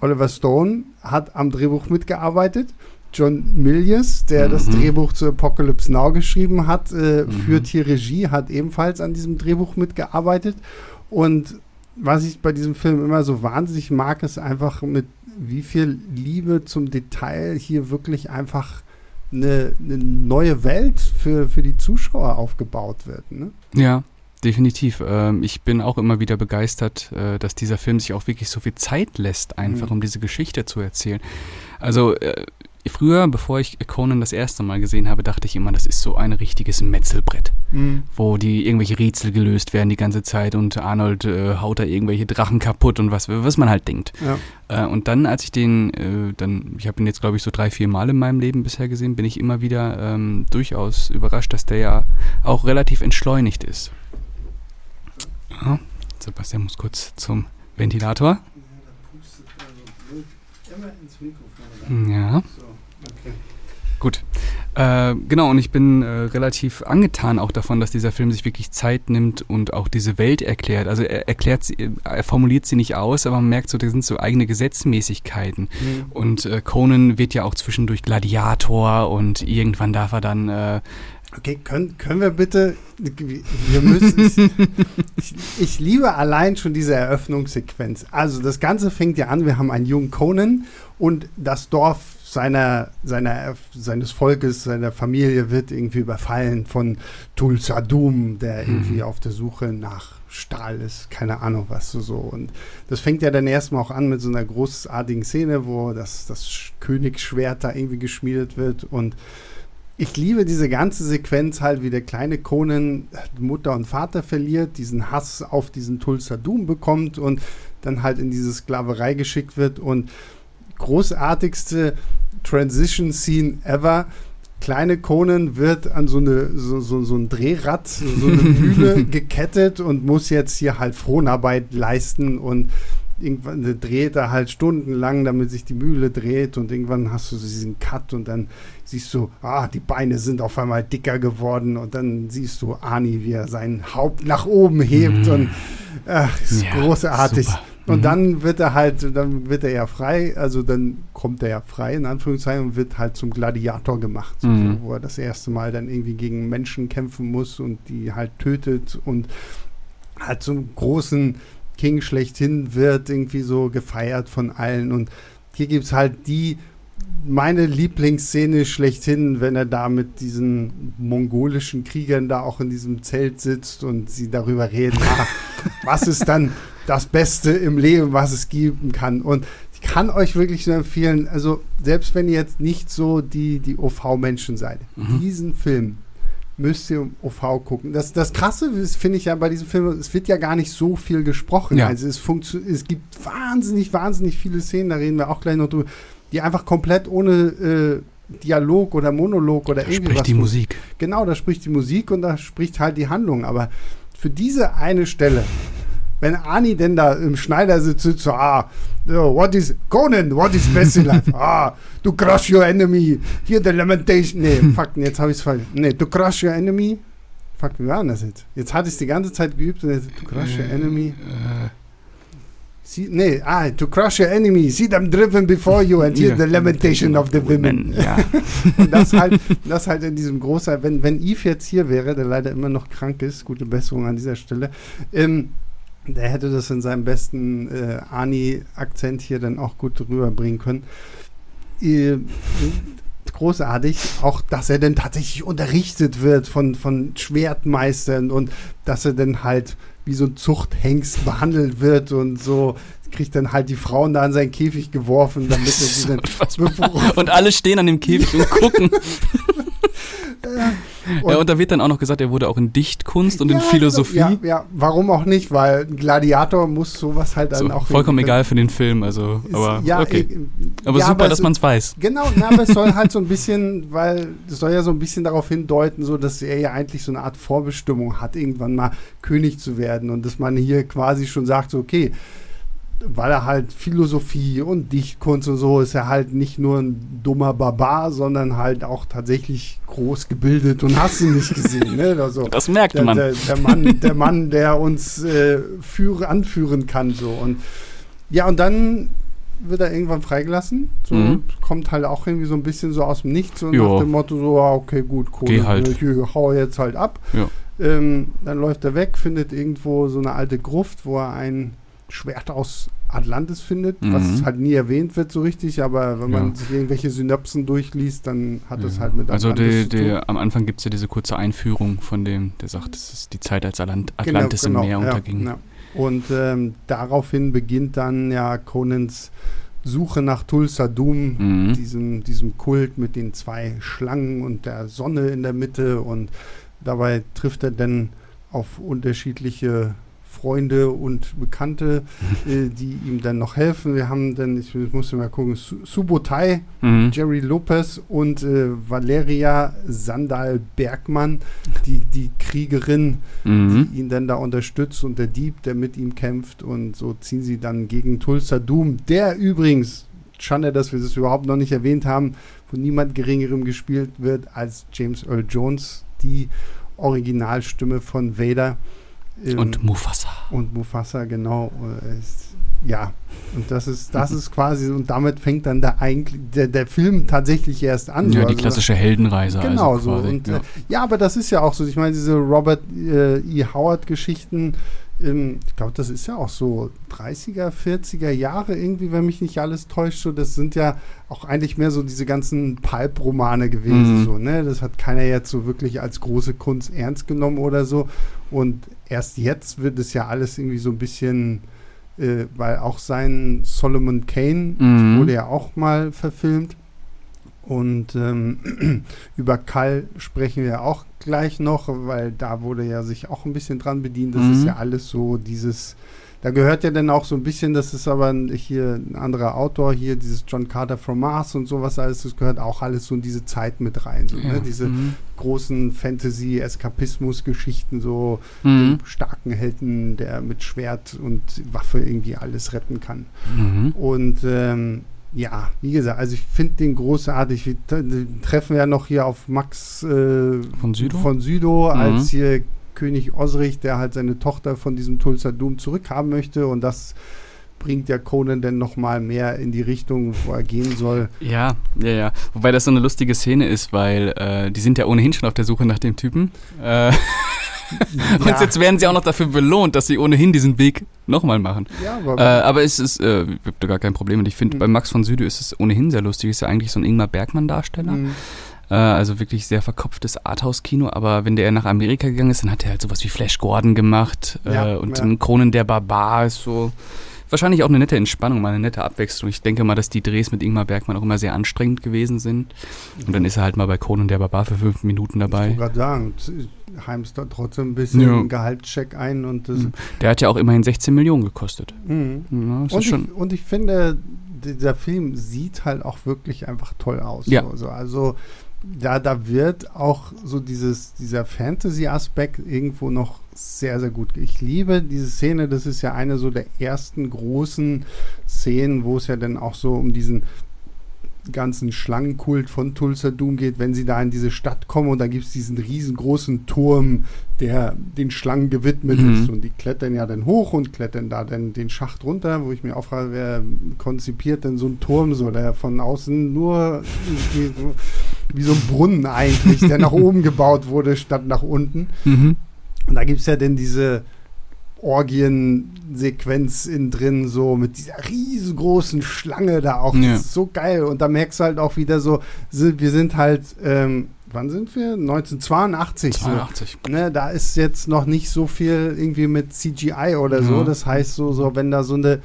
Oliver Stone hat am Drehbuch mitgearbeitet. John Milius, der das Mhm. Drehbuch zu Apocalypse Now geschrieben hat, äh, Mhm. führt hier Regie, hat ebenfalls an diesem Drehbuch mitgearbeitet. Und was ich bei diesem Film immer so wahnsinnig mag, ist einfach mit wie viel Liebe zum Detail hier wirklich einfach eine, eine neue Welt für, für die Zuschauer aufgebaut wird. Ne? Ja, definitiv. Ähm, ich bin auch immer wieder begeistert, äh, dass dieser Film sich auch wirklich so viel Zeit lässt, einfach Mhm. um diese Geschichte zu erzählen. Also äh, früher, bevor ich Conan das erste Mal gesehen habe, dachte ich immer, das ist so ein richtiges Metzelbrett, wo die irgendwelche Rätsel gelöst werden die ganze Zeit und Arnold äh, haut da irgendwelche Drachen kaputt und was, was man halt denkt. Ja. Äh, und dann, als ich den, äh, dann, ich habe ihn jetzt glaube ich so drei, vier Mal in meinem Leben bisher gesehen, bin ich immer wieder ähm, durchaus überrascht, dass der ja auch relativ entschleunigt ist. Ja, Sebastian muss kurz zum Ventilator. Ja. Gut. Äh, genau, und ich bin äh, relativ angetan auch davon, dass dieser Film sich wirklich Zeit nimmt und auch diese Welt erklärt. Also er erklärt sie, er formuliert sie nicht aus, aber man merkt so, da sind so eigene Gesetzmäßigkeiten. Mhm. Und äh, Conan wird ja auch zwischendurch Gladiator und irgendwann darf er dann äh, Okay, können, können wir bitte, wir müssen, ich, ich liebe allein schon diese Eröffnungssequenz. Also das Ganze fängt ja an, wir haben einen jungen Conan und das Dorf seiner, seiner, seines Volkes, seiner Familie wird irgendwie überfallen von Tulsa Doom, der Mhm. irgendwie auf der Suche nach Stahl ist, keine Ahnung was so. Und das fängt ja dann erstmal auch an mit so einer großartigen Szene, wo das, das Sch- Königsschwert da irgendwie geschmiedet wird und ich liebe diese ganze Sequenz halt, wie der kleine Conan Mutter und Vater verliert, diesen Hass auf diesen Tulsa Doom bekommt und dann halt in diese Sklaverei geschickt wird und großartigste Transition Scene ever. Kleine Conan wird an so, eine, so, so, so ein Drehrad, so eine Mühle gekettet und muss jetzt hier halt Fronarbeit leisten und irgendwann dreht er halt stundenlang, damit sich die Mühle dreht und irgendwann hast du diesen Cut und dann siehst du, ah, die Beine sind auf einmal dicker geworden und dann siehst du Ani, wie er sein Haupt nach oben hebt Mhm. und ach, ist Ja, großartig. super. Und Mhm. dann wird er halt, dann wird er ja frei, also dann kommt er ja frei, in Anführungszeichen, und wird halt zum Gladiator gemacht, Mhm. so, wo er das erste Mal dann irgendwie gegen Menschen kämpfen muss und die halt tötet und halt zum großen King schlechthin wird, irgendwie so gefeiert von allen. Und hier gibt es halt die, meine Lieblingsszene schlechthin, wenn er da mit diesen mongolischen Kriegern da auch in diesem Zelt sitzt und sie darüber reden, ah, was ist dann das Beste im Leben, was es geben kann. Und ich kann euch wirklich nur empfehlen, also selbst wenn ihr jetzt nicht so die, die OV-Menschen seid, Mhm. diesen Film müsst ihr im OV gucken. Das, das Krasse finde ich ja bei diesem Film, es wird ja gar nicht so viel gesprochen. Ja. Also es, es gibt wahnsinnig, wahnsinnig viele Szenen, da reden wir auch gleich noch drüber, die einfach komplett ohne äh, Dialog oder Monolog oder Da irgendwie spricht was die Musik. Genau, da spricht die Musik und da spricht halt die Handlung. Aber für diese eine Stelle, wenn Ani denn da im Schneider sitzt, sitzt so, ah, what is, Conan, what is best in life? Ah, to crush your enemy, here the lamentation. Nee, fuck, jetzt habe ich es falsch. Nee, to crush your enemy. Fuck, wie war denn das jetzt? Jetzt hatte ich es die ganze Zeit geübt und jetzt, to crush your enemy. Äh, See, nee, ah, to crush your enemy, see them driven before you and hear Ja. the lamentation of the women. Ja. Und das halt, das halt in diesem großen, wenn, wenn Yves jetzt hier wäre, der leider immer noch krank ist, gute Besserung an dieser Stelle, ähm, der hätte das in seinem besten äh, Ani-Akzent hier dann auch gut rüberbringen können. Äh, großartig, auch dass er dann tatsächlich unterrichtet wird von, von Schwertmeistern und dass er dann halt wie so ein Zuchthengst behandelt wird und so kriegt dann halt die Frauen da in seinen Käfig geworfen, damit er sie dann. Und alle stehen an dem Käfig und gucken. Und- ja, und da wird dann auch noch gesagt, er wurde auch in Dichtkunst und in Ja, Philosophie. Ja, ja, warum auch nicht, weil ein Gladiator muss sowas halt dann So, auch. vollkommen egal für den Film, also, Ist- aber ja, okay. äh, Aber super, es- dass man es weiß. Genau, na, aber es soll halt so ein bisschen, weil es soll ja so ein bisschen darauf hindeuten, so dass er ja eigentlich so eine Art Vorbestimmung hat, irgendwann mal König zu werden und dass man hier quasi schon sagt, so, okay, weil er halt Philosophie und Dichtkunst und so ist er halt nicht nur ein dummer Barbar, sondern halt auch tatsächlich groß gebildet und hast du nicht gesehen, ne? Also, Das merkt der, man. Der, der, Mann, der Mann, der uns äh, führe, anführen kann. So. Und ja, und dann wird er irgendwann freigelassen. So, Mhm. Kommt halt auch irgendwie so ein bisschen so aus dem Nichts und Ja. nach dem Motto so, ah, okay, gut, cool. Geh halt. Ich hau jetzt halt ab. Ähm, dann läuft er weg, findet irgendwo so eine alte Gruft, wo er ein Schwert aus Atlantis findet, Mhm. was halt nie erwähnt wird so richtig, aber wenn man Ja. sich irgendwelche Synapsen durchliest, dann hat das Ja. halt mit also Atlantis die, zu tun. die, am Anfang gibt es ja diese kurze Einführung von dem, der sagt, das ist die Zeit, als Atlant Genau, Atlantis genau, im Meer unterging. Ja. Und ähm, daraufhin beginnt dann ja Conans Suche nach Tulsa Doom, Mhm. diesem, diesem Kult mit den zwei Schlangen und der Sonne in der Mitte. Und dabei trifft er dann auf unterschiedliche Freunde und Bekannte, äh, die ihm dann noch helfen. Wir haben dann, ich musste mal gucken, Su- Subotai, Mhm. Jerry Lopez und äh, Valeria Sandal Bergmann, die, die Kriegerin, Mhm. die ihn dann da unterstützt und der Dieb, der mit ihm kämpft und so ziehen sie dann gegen Tulsa Doom, der übrigens, Schande, dass wir das überhaupt noch nicht erwähnt haben, von niemand geringerem gespielt wird als James Earl Jones, die Originalstimme von Vader. Ähm, Und Mufasa. und Mufasa, genau. äh, Ist, ja, und das ist, das ist quasi, und damit fängt dann der, eigentlich, der, der Film tatsächlich erst an. Ja, so. die Also, klassische Heldenreise. Genau also so. quasi. Und, ja. äh, ja, aber das ist ja auch so. Ich meine, diese Robert äh, E. Howard-Geschichten, ähm, ich glaube, das ist ja auch so 30er, 40er Jahre irgendwie, wenn mich nicht alles täuscht. So, das sind ja auch eigentlich mehr so diese ganzen Pulp-Romane gewesen. Mhm. So, ne? Das hat keiner jetzt so wirklich als große Kunst ernst genommen oder so. Und erst jetzt wird es ja alles irgendwie so ein bisschen, äh, weil auch sein Solomon Kane Mhm. wurde ja auch mal verfilmt. Und ähm, über Kall sprechen wir auch gleich noch, weil da wurde ja sich auch ein bisschen dran bedient. Das Mhm. ist ja alles so dieses, da gehört ja dann auch so ein bisschen, das ist aber ein- hier ein anderer Autor, hier dieses John Carter from Mars und sowas alles, das gehört auch alles so in diese Zeit mit rein. So, ja. ne? Diese mhm. großen Fantasy-Eskapismus-Geschichten, so Mhm. starken Helden, der mit Schwert und Waffe irgendwie alles retten kann. Mhm. Und ähm, ja, wie gesagt, also ich finde den großartig. Wir treffen ja noch hier auf Max äh, Von Südow? von Südow Mhm. als hier König Osrich, der halt seine Tochter von diesem Tulsa Doom zurückhaben möchte. Und das bringt ja Conan dann noch mal mehr in die Richtung, wo er gehen soll. Ja, ja, ja. Wobei das so eine lustige Szene ist, weil äh, die sind ja ohnehin schon auf der Suche nach dem Typen. Äh, Und Ja. jetzt werden sie auch noch dafür belohnt, dass sie ohnehin diesen Weg nochmal machen. Ja, aber Äh, aber es ist, äh, ich habe da gar kein Problem. Und ich finde, Mhm. bei Max von Süde ist es ohnehin sehr lustig. Ist ja eigentlich so ein Ingmar Bergmann-Darsteller. Mhm. Äh, also wirklich sehr verkopftes Arthouse-Kino. Aber wenn der nach Amerika gegangen ist, dann hat er halt sowas wie Flash Gordon gemacht. Äh, Ja, und ja. Kronen der Barbar ist so wahrscheinlich auch eine nette Entspannung, mal eine nette Abwechslung. Ich denke mal, dass die Drehs mit Ingmar Bergmann auch immer sehr anstrengend gewesen sind. Und dann ist er halt mal bei Conan der Barbar für fünf Minuten dabei. Ich gerade sagen, heimst da trotzdem ein bisschen Ja. einen Gehaltscheck ein und das. Mhm. Der hat ja auch immerhin 16 Millionen gekostet. Mhm. Ja, Und, ich, und ich finde, dieser Film sieht halt auch wirklich einfach toll aus. Ja. So. Also da, da wird auch so dieses, dieser Fantasy-Aspekt irgendwo noch sehr, sehr gut. Ich liebe diese Szene, das ist ja eine so der ersten großen Szenen, wo es ja dann auch so um diesen ganzen Schlangenkult von Tulsa Doom geht, wenn sie da in diese Stadt kommen und da gibt es diesen riesengroßen Turm, der den Schlangen gewidmet Mhm. ist und die klettern ja dann hoch und klettern da dann den Schacht runter, wo ich mir auch frage, wer konzipiert denn so einen Turm so, der von außen nur wie so, wie so ein Brunnen eigentlich, der nach oben gebaut wurde, statt nach unten. Mhm. Und da gibt es ja dann diese Orgien-Sequenz in drin, so mit dieser riesengroßen Schlange da auch. Ja. Das ist so geil. Und da merkst du halt auch wieder so, wir sind halt, ähm, wann sind wir? 1982. 82. So. Ne, da ist jetzt noch nicht so viel irgendwie mit CGI oder so. Ja. Das heißt, so, so, wenn da so eine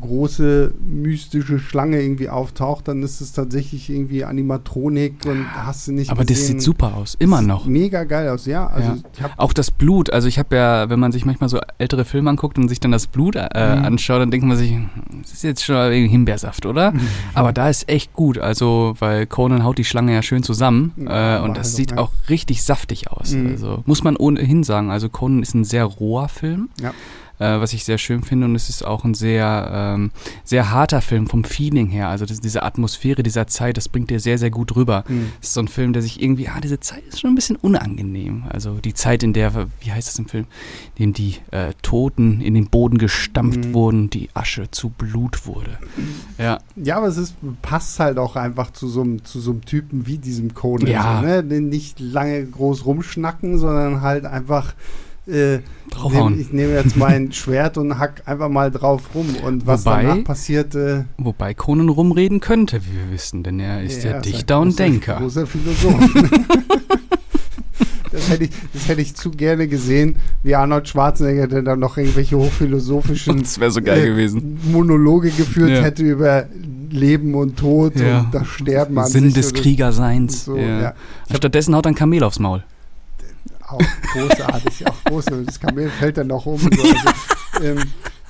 große mystische Schlange irgendwie auftaucht, dann ist es tatsächlich irgendwie Animatronik und hast du nicht Aber das gesehen. sieht super aus, immer Sieht noch. Mega geil aus, ja. Also Ja. Auch das Blut, also ich habe ja, wenn man sich manchmal so ältere Filme anguckt und sich dann das Blut äh, Mhm. anschaut, dann denkt man sich, das ist jetzt schon irgendwie Himbeersaft, oder? Aber da ist echt gut, also weil Conan haut die Schlange ja schön zusammen Ja, äh, und das halt sieht auch richtig saftig aus. Mhm. Also muss man ohnehin sagen, also Conan ist ein sehr roher Film. Ja. Äh, was ich sehr schön finde und es ist auch ein sehr, ähm, sehr harter Film vom Feeling her. Also das, diese Atmosphäre dieser Zeit, das bringt dir sehr, sehr gut rüber. Mhm. Es ist so ein Film, der sich irgendwie, ah, diese Zeit ist schon ein bisschen unangenehm. Also die Zeit, in der, wie heißt es im Film, in dem die äh, Toten in den Boden gestampft Mhm. wurden, die Asche zu Blut wurde. Ja, Ja, aber es ist, passt halt auch einfach zu so einem zu so einem Typen wie diesem Conan. Ja. So, ne? Den nicht lange groß rumschnacken, sondern halt einfach. Äh, nehm, ich nehme jetzt mein Schwert und hack einfach mal drauf rum. Und was Wobei- danach passiert, äh, Wobei Conan rumreden könnte, wie wir wissen, denn er ist ja, ein Dichter und großer- Denker. Großer Philosoph. das, hätte ich, das hätte ich zu gerne gesehen, wie Arnold Schwarzenegger, der dann noch irgendwelche hochphilosophischen so geil äh, gewesen. Monologe geführt Ja. hätte über Leben und Tod Ja. und das Sterben an Sinn sich des Kriegerseins. So, ja. ja. Stattdessen haut er ein Kamel aufs Maul. Auch großartig, auch großartig. Das Kamel fällt dann noch um. So. Also, ähm,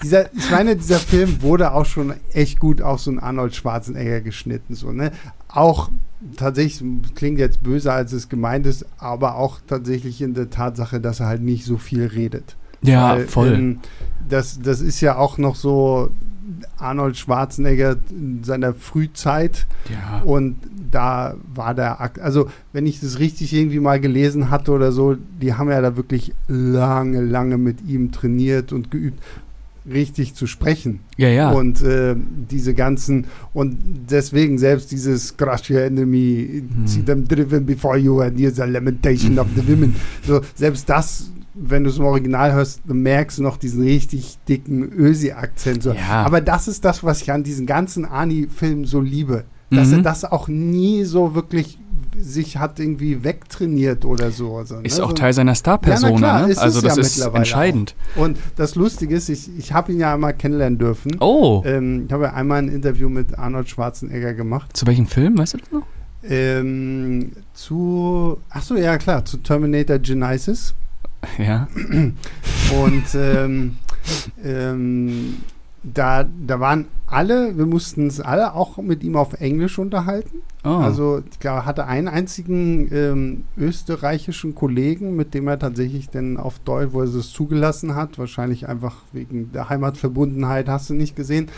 dieser, ich meine, dieser Film wurde auch schon echt gut auf so einen Arnold Schwarzenegger geschnitten. So, ne? Auch tatsächlich, klingt jetzt böser, als es gemeint ist, aber auch tatsächlich in der Tatsache, dass er halt nicht so viel redet. Ja, Weil, voll. ähm, das, das ist ja auch noch so Arnold Schwarzenegger in seiner Frühzeit. ja. Und da war der Akt, also wenn ich das richtig irgendwie mal gelesen hatte oder so, die haben ja da wirklich lange, lange mit ihm trainiert und geübt, richtig zu sprechen. ja, ja. Und äh, diese ganzen, und deswegen selbst dieses Crush your enemy, Hm. see them driven before you and here's a lamentation of the women. So, selbst das, wenn du es im Original hörst, dann merkst du noch diesen richtig dicken Ösi-Akzent. So. Ja. Aber das ist das, was ich an diesen ganzen Ani-Filmen so liebe. Dass er Mhm. das auch nie so wirklich sich hat irgendwie wegtrainiert oder so. Also, ist ne? auch so, Teil seiner Star-Persona, klar, ne? Also das ja ist entscheidend. Und das Lustige ist, ich, ich habe ihn ja einmal kennenlernen dürfen. Oh, Ähm, ich habe ja einmal ein Interview mit Arnold Schwarzenegger gemacht. zu welchem Film, weißt du das noch? Ähm, zu, ach so, ja klar, zu Terminator Genesis. Ja. Und ähm, ähm, da, da waren alle, wir mussten es alle auch mit ihm auf Englisch unterhalten. Oh. Also ich glaube, er hatte einen einzigen ähm, österreichischen Kollegen, mit dem er tatsächlich dann auf Deutsch, wo er es zugelassen hat, wahrscheinlich einfach wegen der Heimatverbundenheit, hast du nicht gesehen.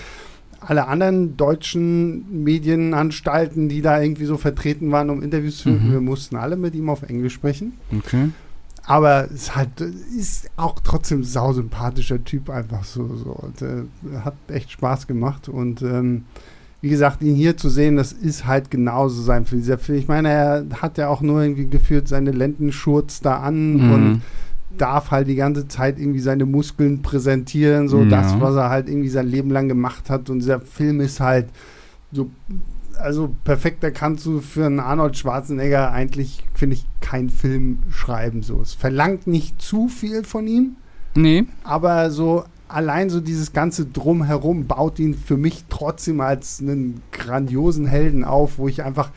Alle anderen deutschen Medienanstalten, die da irgendwie so vertreten waren, um Interviews zu führen, Mhm. wir mussten alle mit ihm auf Englisch sprechen. okay. Aber es ist halt, ist auch trotzdem ein sausympathischer Typ einfach so. so. Und, äh, hat echt Spaß gemacht. Und ähm, wie gesagt, ihn hier zu sehen, das ist halt genauso sein für dieser Film. Ich meine, er hat ja auch nur irgendwie geführt seine Lendenschurz da an Mhm. und darf halt die ganze Zeit irgendwie seine Muskeln präsentieren, so Ja. das, was er halt irgendwie sein Leben lang gemacht hat. Und dieser Film ist halt so, also perfekter kannst du für einen Arnold Schwarzenegger eigentlich, finde ich, keinen Film schreiben. So. Es verlangt nicht zu viel von ihm, Nee, aber so allein so dieses ganze Drumherum baut ihn für mich trotzdem als einen grandiosen Helden auf, wo ich einfach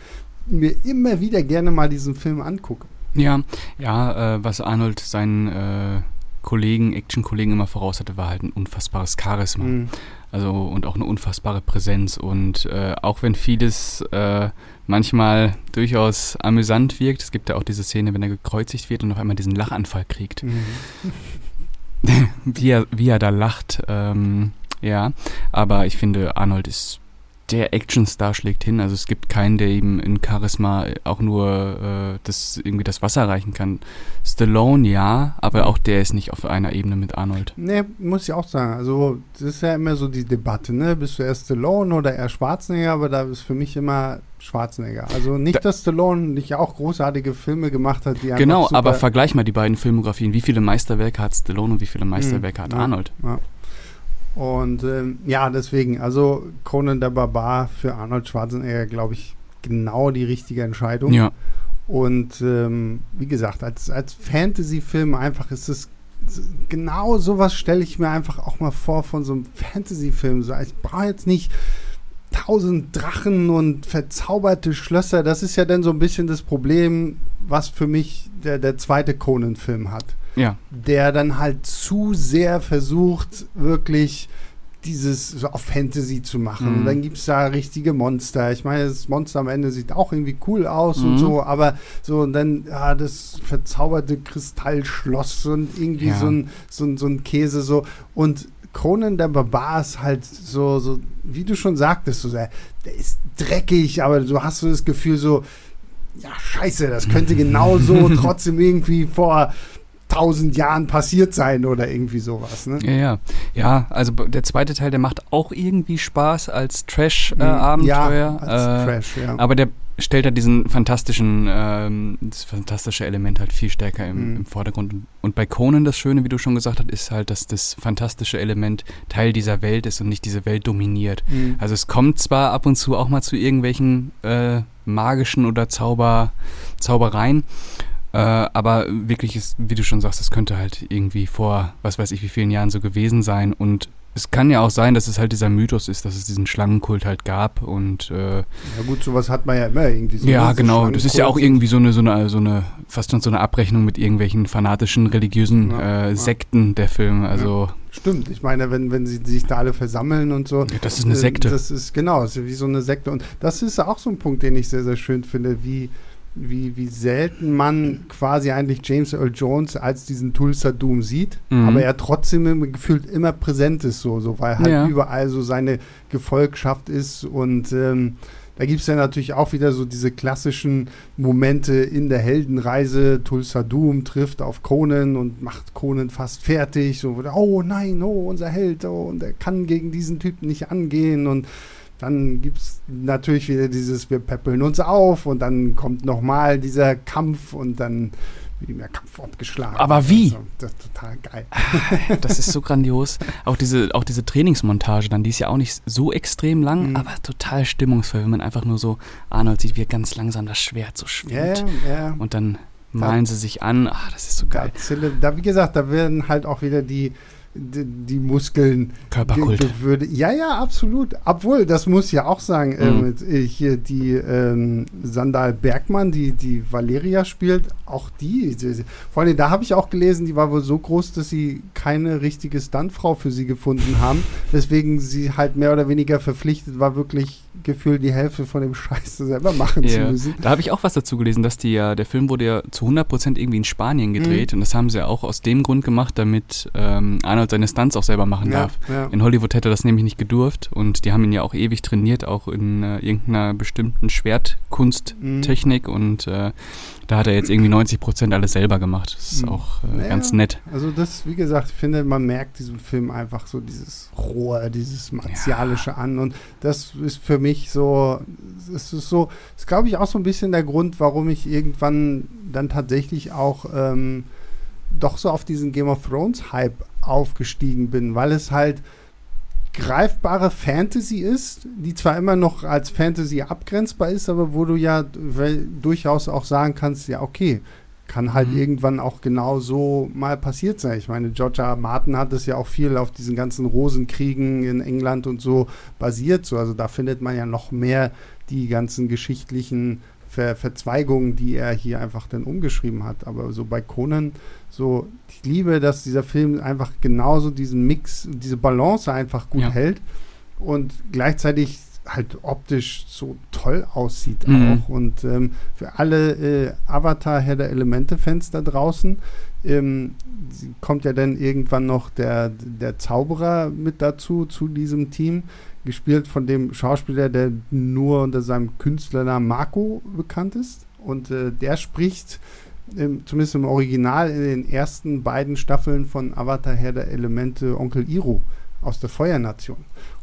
mir immer wieder gerne mal diesen Film angucke. Ja, ja, äh, was Arnold seinen äh, Kollegen, Action-Kollegen immer voraus hatte, war halt ein unfassbares Charisma. Mhm. Also und auch eine unfassbare Präsenz. Und äh, auch wenn vieles äh, manchmal durchaus amüsant wirkt, es gibt ja auch diese Szene, wenn er gekreuzigt wird und auf einmal diesen Lachanfall kriegt. Mhm. wie, er, wie er da lacht. Ähm, ja, aber ich finde, Arnold ist der Actionstar schlägt hin. Also es gibt keinen, der eben in Charisma auch nur äh, das irgendwie das Wasser reichen kann. Stallone ja, aber auch der ist nicht auf einer Ebene mit Arnold. Nee, muss ich auch sagen. Also das ist ja immer so die Debatte, ne? Bist du eher Stallone oder eher Schwarzenegger? Aber da ist für mich immer Schwarzenegger. Also nicht, da, dass Stallone nicht auch großartige Filme gemacht hat, die Genau, aber vergleich mal die beiden Filmografien. Wie viele Meisterwerke hat Stallone und wie viele Meisterwerke hm, hat ja, Arnold? Ja. Und ähm, ja, deswegen, also Conan der Barbar für Arnold Schwarzenegger, glaube ich, genau die richtige Entscheidung. Ja. Und ähm, wie gesagt, als, als Fantasy-Film einfach ist es genau sowas stelle ich mir einfach auch mal vor von so einem Fantasy-Film. So, ich brauche jetzt nicht tausend Drachen und verzauberte Schlösser. Das ist ja dann so ein bisschen das Problem, was für mich der, der zweite Conan-Film hat ja. der dann halt zu sehr versucht, wirklich dieses so auf Fantasy zu machen. Mhm. Und dann gibt es da richtige Monster. Ich meine, das Monster am Ende sieht auch irgendwie cool aus mhm. und so, aber so und dann ja, das verzauberte Kristallschloss und irgendwie ja. so, ein, so, ein, so ein Käse so. Und Conan der Barbar ist halt so, so, wie du schon sagtest, so, der, der ist dreckig, aber du hast so das Gefühl so, ja, scheiße, das könnte genauso trotzdem irgendwie vor tausend Jahren passiert sein oder irgendwie sowas. Ne? Ja, ja. Ja, also der zweite Teil, der macht auch irgendwie Spaß als Trash-Abenteuer. Äh, ja, als äh, Trash, ja. Aber der stellt halt diesen fantastischen, ähm, das fantastische Element halt viel stärker im, mhm. im, Vordergrund. Und bei Conan das Schöne, wie du schon gesagt hast, ist halt, dass das fantastische Element Teil dieser Welt ist und nicht diese Welt dominiert. Mhm. Also es kommt zwar ab und zu auch mal zu irgendwelchen äh, magischen oder Zauber, Zaubereien, äh, aber wirklich ist, wie du schon sagst, das könnte halt irgendwie vor, was weiß ich, wie vielen Jahren so gewesen sein. Und es kann ja auch sein, dass es halt dieser Mythos ist, dass es diesen Schlangenkult halt gab und äh, Ja gut, sowas hat man ja immer irgendwie so. Ja, genau. Das ist ja auch irgendwie so eine, so eine, so eine, fast schon so eine Abrechnung mit irgendwelchen fanatischen religiösen ja, äh, Sekten ja. der Film. Also ja. Stimmt, ich meine, wenn, wenn sie sich da alle versammeln und so. Ja, das ist eine Sekte. Das ist genau, das ist wie so eine Sekte. Und das ist auch so ein Punkt, den ich sehr, sehr schön finde, wie wie, wie selten man quasi eigentlich James Earl Jones als diesen Tulsa Doom sieht, mhm. aber er trotzdem gefühlt immer präsent ist, so, so weil halt ja. überall so seine Gefolgschaft ist und ähm, da gibt es ja natürlich auch wieder so diese klassischen Momente in der Heldenreise. Tulsa Doom trifft auf Conan und macht Conan fast fertig. So, oh nein, oh, unser Held, oh, und er kann gegen diesen Typen nicht angehen. Und dann gibt es natürlich wieder dieses, wir peppeln uns auf und dann kommt nochmal dieser Kampf und dann wird der Kampf abgeschlagen. Aber wie? Also, das ist total geil. Das ist so grandios. Auch diese, auch diese Trainingsmontage dann, die ist ja auch nicht so extrem lang, mhm. aber total stimmungsvoll, wenn man einfach nur so Arnold sieht, wie er ganz langsam das Schwert so schwingt. Ja, ja. Und dann malen da, sie sich an. Ach, das ist so geil. Da, da, wie gesagt, da werden halt auch wieder die die, die Muskeln. Körperkult. Würde, ja, ja, absolut. Obwohl, das muss ich ja auch sagen, mhm. ähm, hier die ähm, Sandal Bergmann, die, die Valeria spielt, auch die, die vor allem da habe ich auch gelesen, die war wohl so groß, dass sie keine richtige Stuntfrau für sie gefunden haben, weswegen sie halt mehr oder weniger verpflichtet war, wirklich gefühlt die Hälfte von dem Scheiß selber machen yeah. zu müssen. Da habe ich auch was dazu gelesen, dass die ja, der Film wurde ja zu 100% irgendwie in Spanien gedreht mhm. und das haben sie ja auch aus dem Grund gemacht, damit ähm, Arnold seine Stunts auch selber machen ja, darf. Ja. In Hollywood hätte das nämlich nicht gedurft und die haben ihn ja auch ewig trainiert, auch in äh, irgendeiner bestimmten Schwertkunsttechnik mhm. und äh, da hat er jetzt irgendwie 90 Prozent alles selber gemacht. Das ist hm. auch äh, naja, ganz nett. Also das, wie gesagt, ich finde, man merkt diesem Film einfach so dieses Rohr, dieses Martialische ja. an. Und das ist für mich so, es ist so, ist glaube ich auch so ein bisschen der Grund, warum ich irgendwann dann tatsächlich auch ähm, doch so auf diesen Game of Thrones Hype aufgestiegen bin, weil es halt greifbare Fantasy ist, die zwar immer noch als Fantasy abgrenzbar ist, aber wo du ja durchaus auch sagen kannst, ja, okay, kann halt Mhm. irgendwann auch genau so mal passiert sein. Ich meine, George R. R. Martin hat es ja auch viel auf diesen ganzen Rosenkriegen in England und so basiert. So. Also da findet man ja noch mehr die ganzen geschichtlichen Ver Verzweigungen, die er hier einfach dann umgeschrieben hat. Aber so bei Conan, so, ich liebe, dass dieser Film einfach genauso diesen Mix, diese Balance einfach gut Ja. hält und gleichzeitig halt optisch so toll aussieht Mhm. auch. Und ähm, für alle äh, Avatar Herr der Elemente-Fans da draußen ähm, kommt ja dann irgendwann noch der, der Zauberer mit dazu, zu diesem Team, gespielt von dem Schauspieler, der nur unter seinem Künstlernamen Marco bekannt ist. Und äh, der spricht, ähm, zumindest im Original, in den ersten beiden Staffeln von Avatar Herr der Elemente Onkel Iro aus der Feuernation.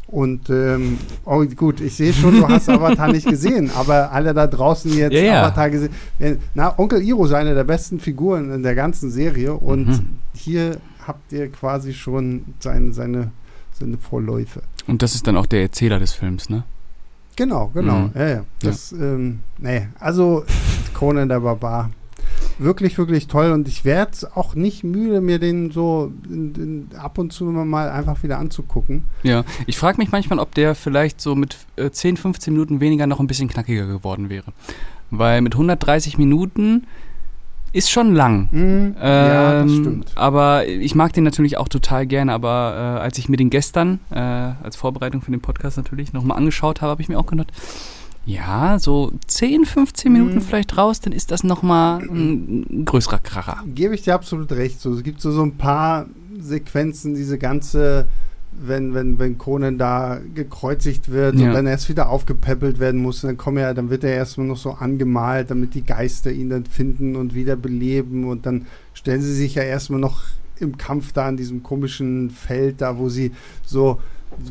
Und ähm, oh, gut, ich sehe schon, du hast Avatar nicht gesehen, aber alle da draußen jetzt Ja, ja. Avatar gesehen. äh, Na, Onkel Iro ist eine der besten Figuren in der ganzen Serie und Mhm. hier habt ihr quasi schon seine, seine, seine Vorläufe. Und das ist dann auch der Erzähler des Films, ne? Genau, genau. Mhm. Ja, ja. Das, Ähm, nee, also Conan der Barbar. Wirklich, wirklich toll und ich werde auch nicht müde, mir den so in, in, ab und zu mal einfach wieder anzugucken. Ja. Ich frage mich manchmal, ob der vielleicht so mit äh, 10, 15 Minuten weniger noch ein bisschen knackiger geworden wäre. Weil mit 130 Minuten ist schon lang. Mhm. ja, das Ähm, stimmt. Aber ich mag den natürlich auch total gerne. Aber äh, als ich mir den gestern, äh, als Vorbereitung für den Podcast natürlich, nochmal angeschaut habe, habe ich mir auch gedacht, ja, so 10, 15 Minuten Mhm. vielleicht raus, dann ist das nochmal ein, ein größerer Kracher. Gebe ich dir absolut recht. So, es gibt so, so ein paar Sequenzen, diese ganze, wenn, wenn, wenn Conan da gekreuzigt wird Ja. und dann erst wieder aufgepäppelt werden muss, dann kommen ja, dann wird er erstmal noch so angemalt, damit die Geister ihn dann finden und wieder beleben und dann stellen sie sich ja erstmal noch im Kampf da an diesem komischen Feld da, wo sie so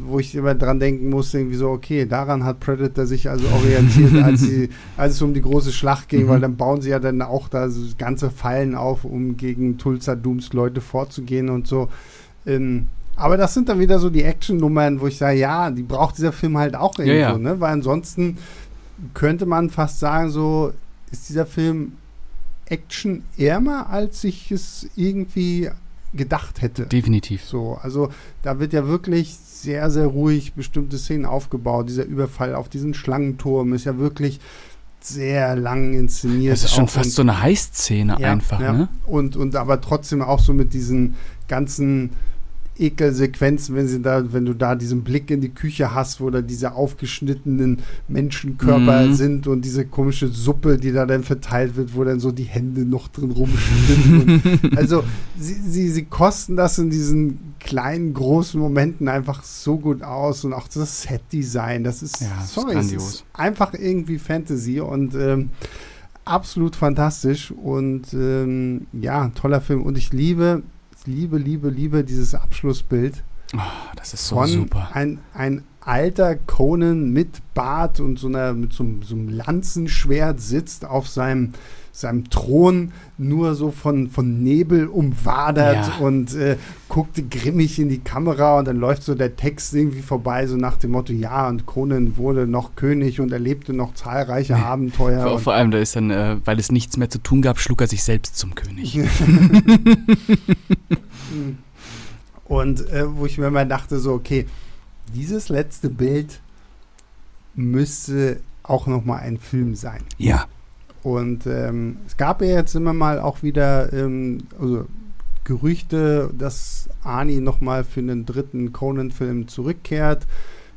wo ich immer dran denken musste, irgendwie so, okay, daran hat Predator sich also orientiert, als, sie, als es um die große Schlacht ging, Mhm. weil dann bauen sie ja dann auch da so ganze Fallen auf, um gegen Tulsa Dooms Leute vorzugehen und so. Ähm, aber das sind dann wieder so die Action-Nummern, wo ich sage, ja, die braucht dieser Film halt auch irgendwo, Ja, ja. ne? Weil ansonsten könnte man fast sagen, so ist dieser Film actionärmer, als ich es irgendwie gedacht hätte. Definitiv. So, also da wird ja wirklich sehr, sehr ruhig bestimmte Szenen aufgebaut. Dieser Überfall auf diesen Schlangenturm ist ja wirklich sehr lang inszeniert. Das ist schon fast so eine Heißszene ja, einfach, ja. ne? Und, und aber trotzdem auch so mit diesen ganzen Ekelsequenzen, wenn sie da, wenn du da diesen Blick in die Küche hast, wo da diese aufgeschnittenen Menschenkörper Mhm. sind und diese komische Suppe, die da dann verteilt wird, wo dann so die Hände noch drin rumschwimmen. also sie, sie, sie kosten das in diesen kleinen, großen Momenten einfach so gut aus und auch das Set-Design, das ist, Ja, das ist sorry, grandios. ist einfach irgendwie Fantasy und ähm, absolut fantastisch und ähm, ja, toller Film. Und ich liebe, liebe, liebe, liebe dieses Abschlussbild Oh, das ist so von super. Ein, ein alter Conan mit Bart und so einer, mit so, so einem Lanzenschwert sitzt auf seinem, seinem Thron, nur so von, von Nebel umwadert Ja. und äh, guckte grimmig in die Kamera und dann läuft so der Text irgendwie vorbei, so nach dem Motto, ja, und Conan wurde noch König und erlebte noch zahlreiche Abenteuer. Vor, und vor allem, da ist dann, äh, weil es nichts mehr zu tun gab, schlug er sich selbst zum König. Und äh, wo ich mir mal dachte, so, okay, dieses letzte Bild müsste auch noch mal ein Film sein. Ja. Und ähm, es gab ja jetzt immer mal auch wieder ähm, also Gerüchte, dass Arnie noch mal für einen dritten Conan-Film zurückkehrt.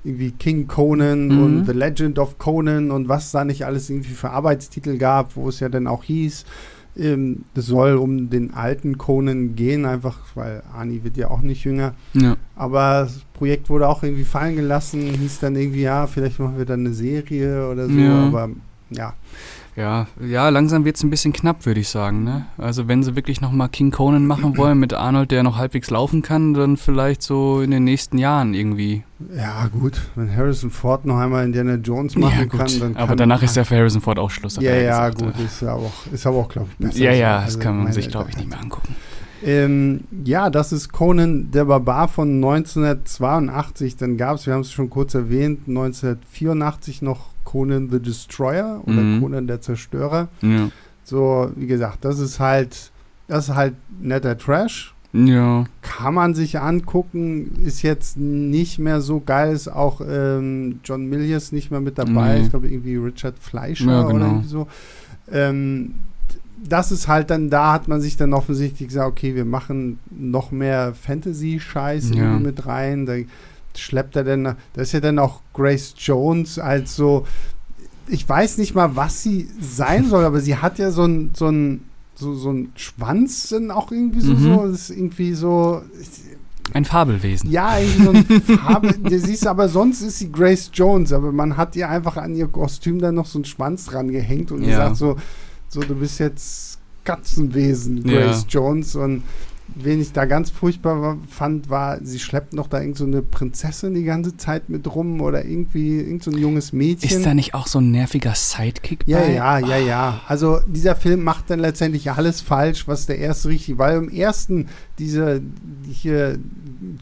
Irgendwie King Conan Mhm. und The Legend of Conan und was da nicht alles irgendwie für Arbeitstitel gab, wo es ja dann auch hieß, ähm, das soll um den alten Conan gehen, einfach weil Arnie wird ja auch nicht jünger. ja. Aber das Projekt wurde auch irgendwie fallen gelassen, hieß dann irgendwie, ja, vielleicht machen wir dann eine Serie oder so, Ja. aber ja. Ja, ja, langsam wird es ein bisschen knapp, würde ich sagen. Ne? Also wenn sie wirklich nochmal King Conan machen wollen mit Arnold, der noch halbwegs laufen kann, dann vielleicht so in den nächsten Jahren irgendwie. Ja, gut, wenn Harrison Ford noch einmal Indiana Jones machen ja, kann, dann aber kann danach ist ja für Harrison Ford auch Schluss. Ja, ja, gesagt. gut, ist aber auch, ist aber auch glaube ich, besser. Ja, ja, das Also, kann man sich, glaube ich, nicht mehr angucken. Ähm, ja, das ist Conan der Barbar von 1982. Dann gab es, wir haben es schon kurz erwähnt, 1984 noch Conan the Destroyer oder Mhm. Conan der Zerstörer. Ja. So, wie gesagt, das ist halt, das ist halt netter Trash. Ja. Kann man sich angucken, ist jetzt nicht mehr so geil, ist auch ähm, John Milius nicht mehr mit dabei. Nee. Ich glaube, irgendwie Richard Fleischer Ja, oder genau. irgendwie so. Ähm, das ist halt dann, da hat man sich dann offensichtlich gesagt, okay, wir machen noch mehr Fantasy-Scheiß Ja. mit rein. Da schleppt er dann, da ist ja dann auch Grace Jones als so, ich weiß nicht mal, was sie sein soll, aber sie hat ja so ein, so ein, so, so ein Schwanz dann auch irgendwie so, Mhm. so, ist irgendwie so, Ein Fabelwesen. ja, irgendwie so ein Farbe, du siehst, aber sonst ist sie Grace Jones, aber man hat ihr einfach an ihr Kostüm dann noch so einen Schwanz dran gehängt und Ja. gesagt so, so, du bist jetzt Katzenwesen, Ja. Grace Jones und wen ich da ganz furchtbar fand, war, sie schleppt noch da irgend so eine Prinzessin die ganze Zeit mit rum oder irgendwie irgend so ein junges Mädchen. Ist da nicht auch so ein nerviger Sidekick Ja, bei? ja, ja, ja. Also dieser Film macht dann letztendlich alles falsch, was der erste richtig, weil im ersten diese hier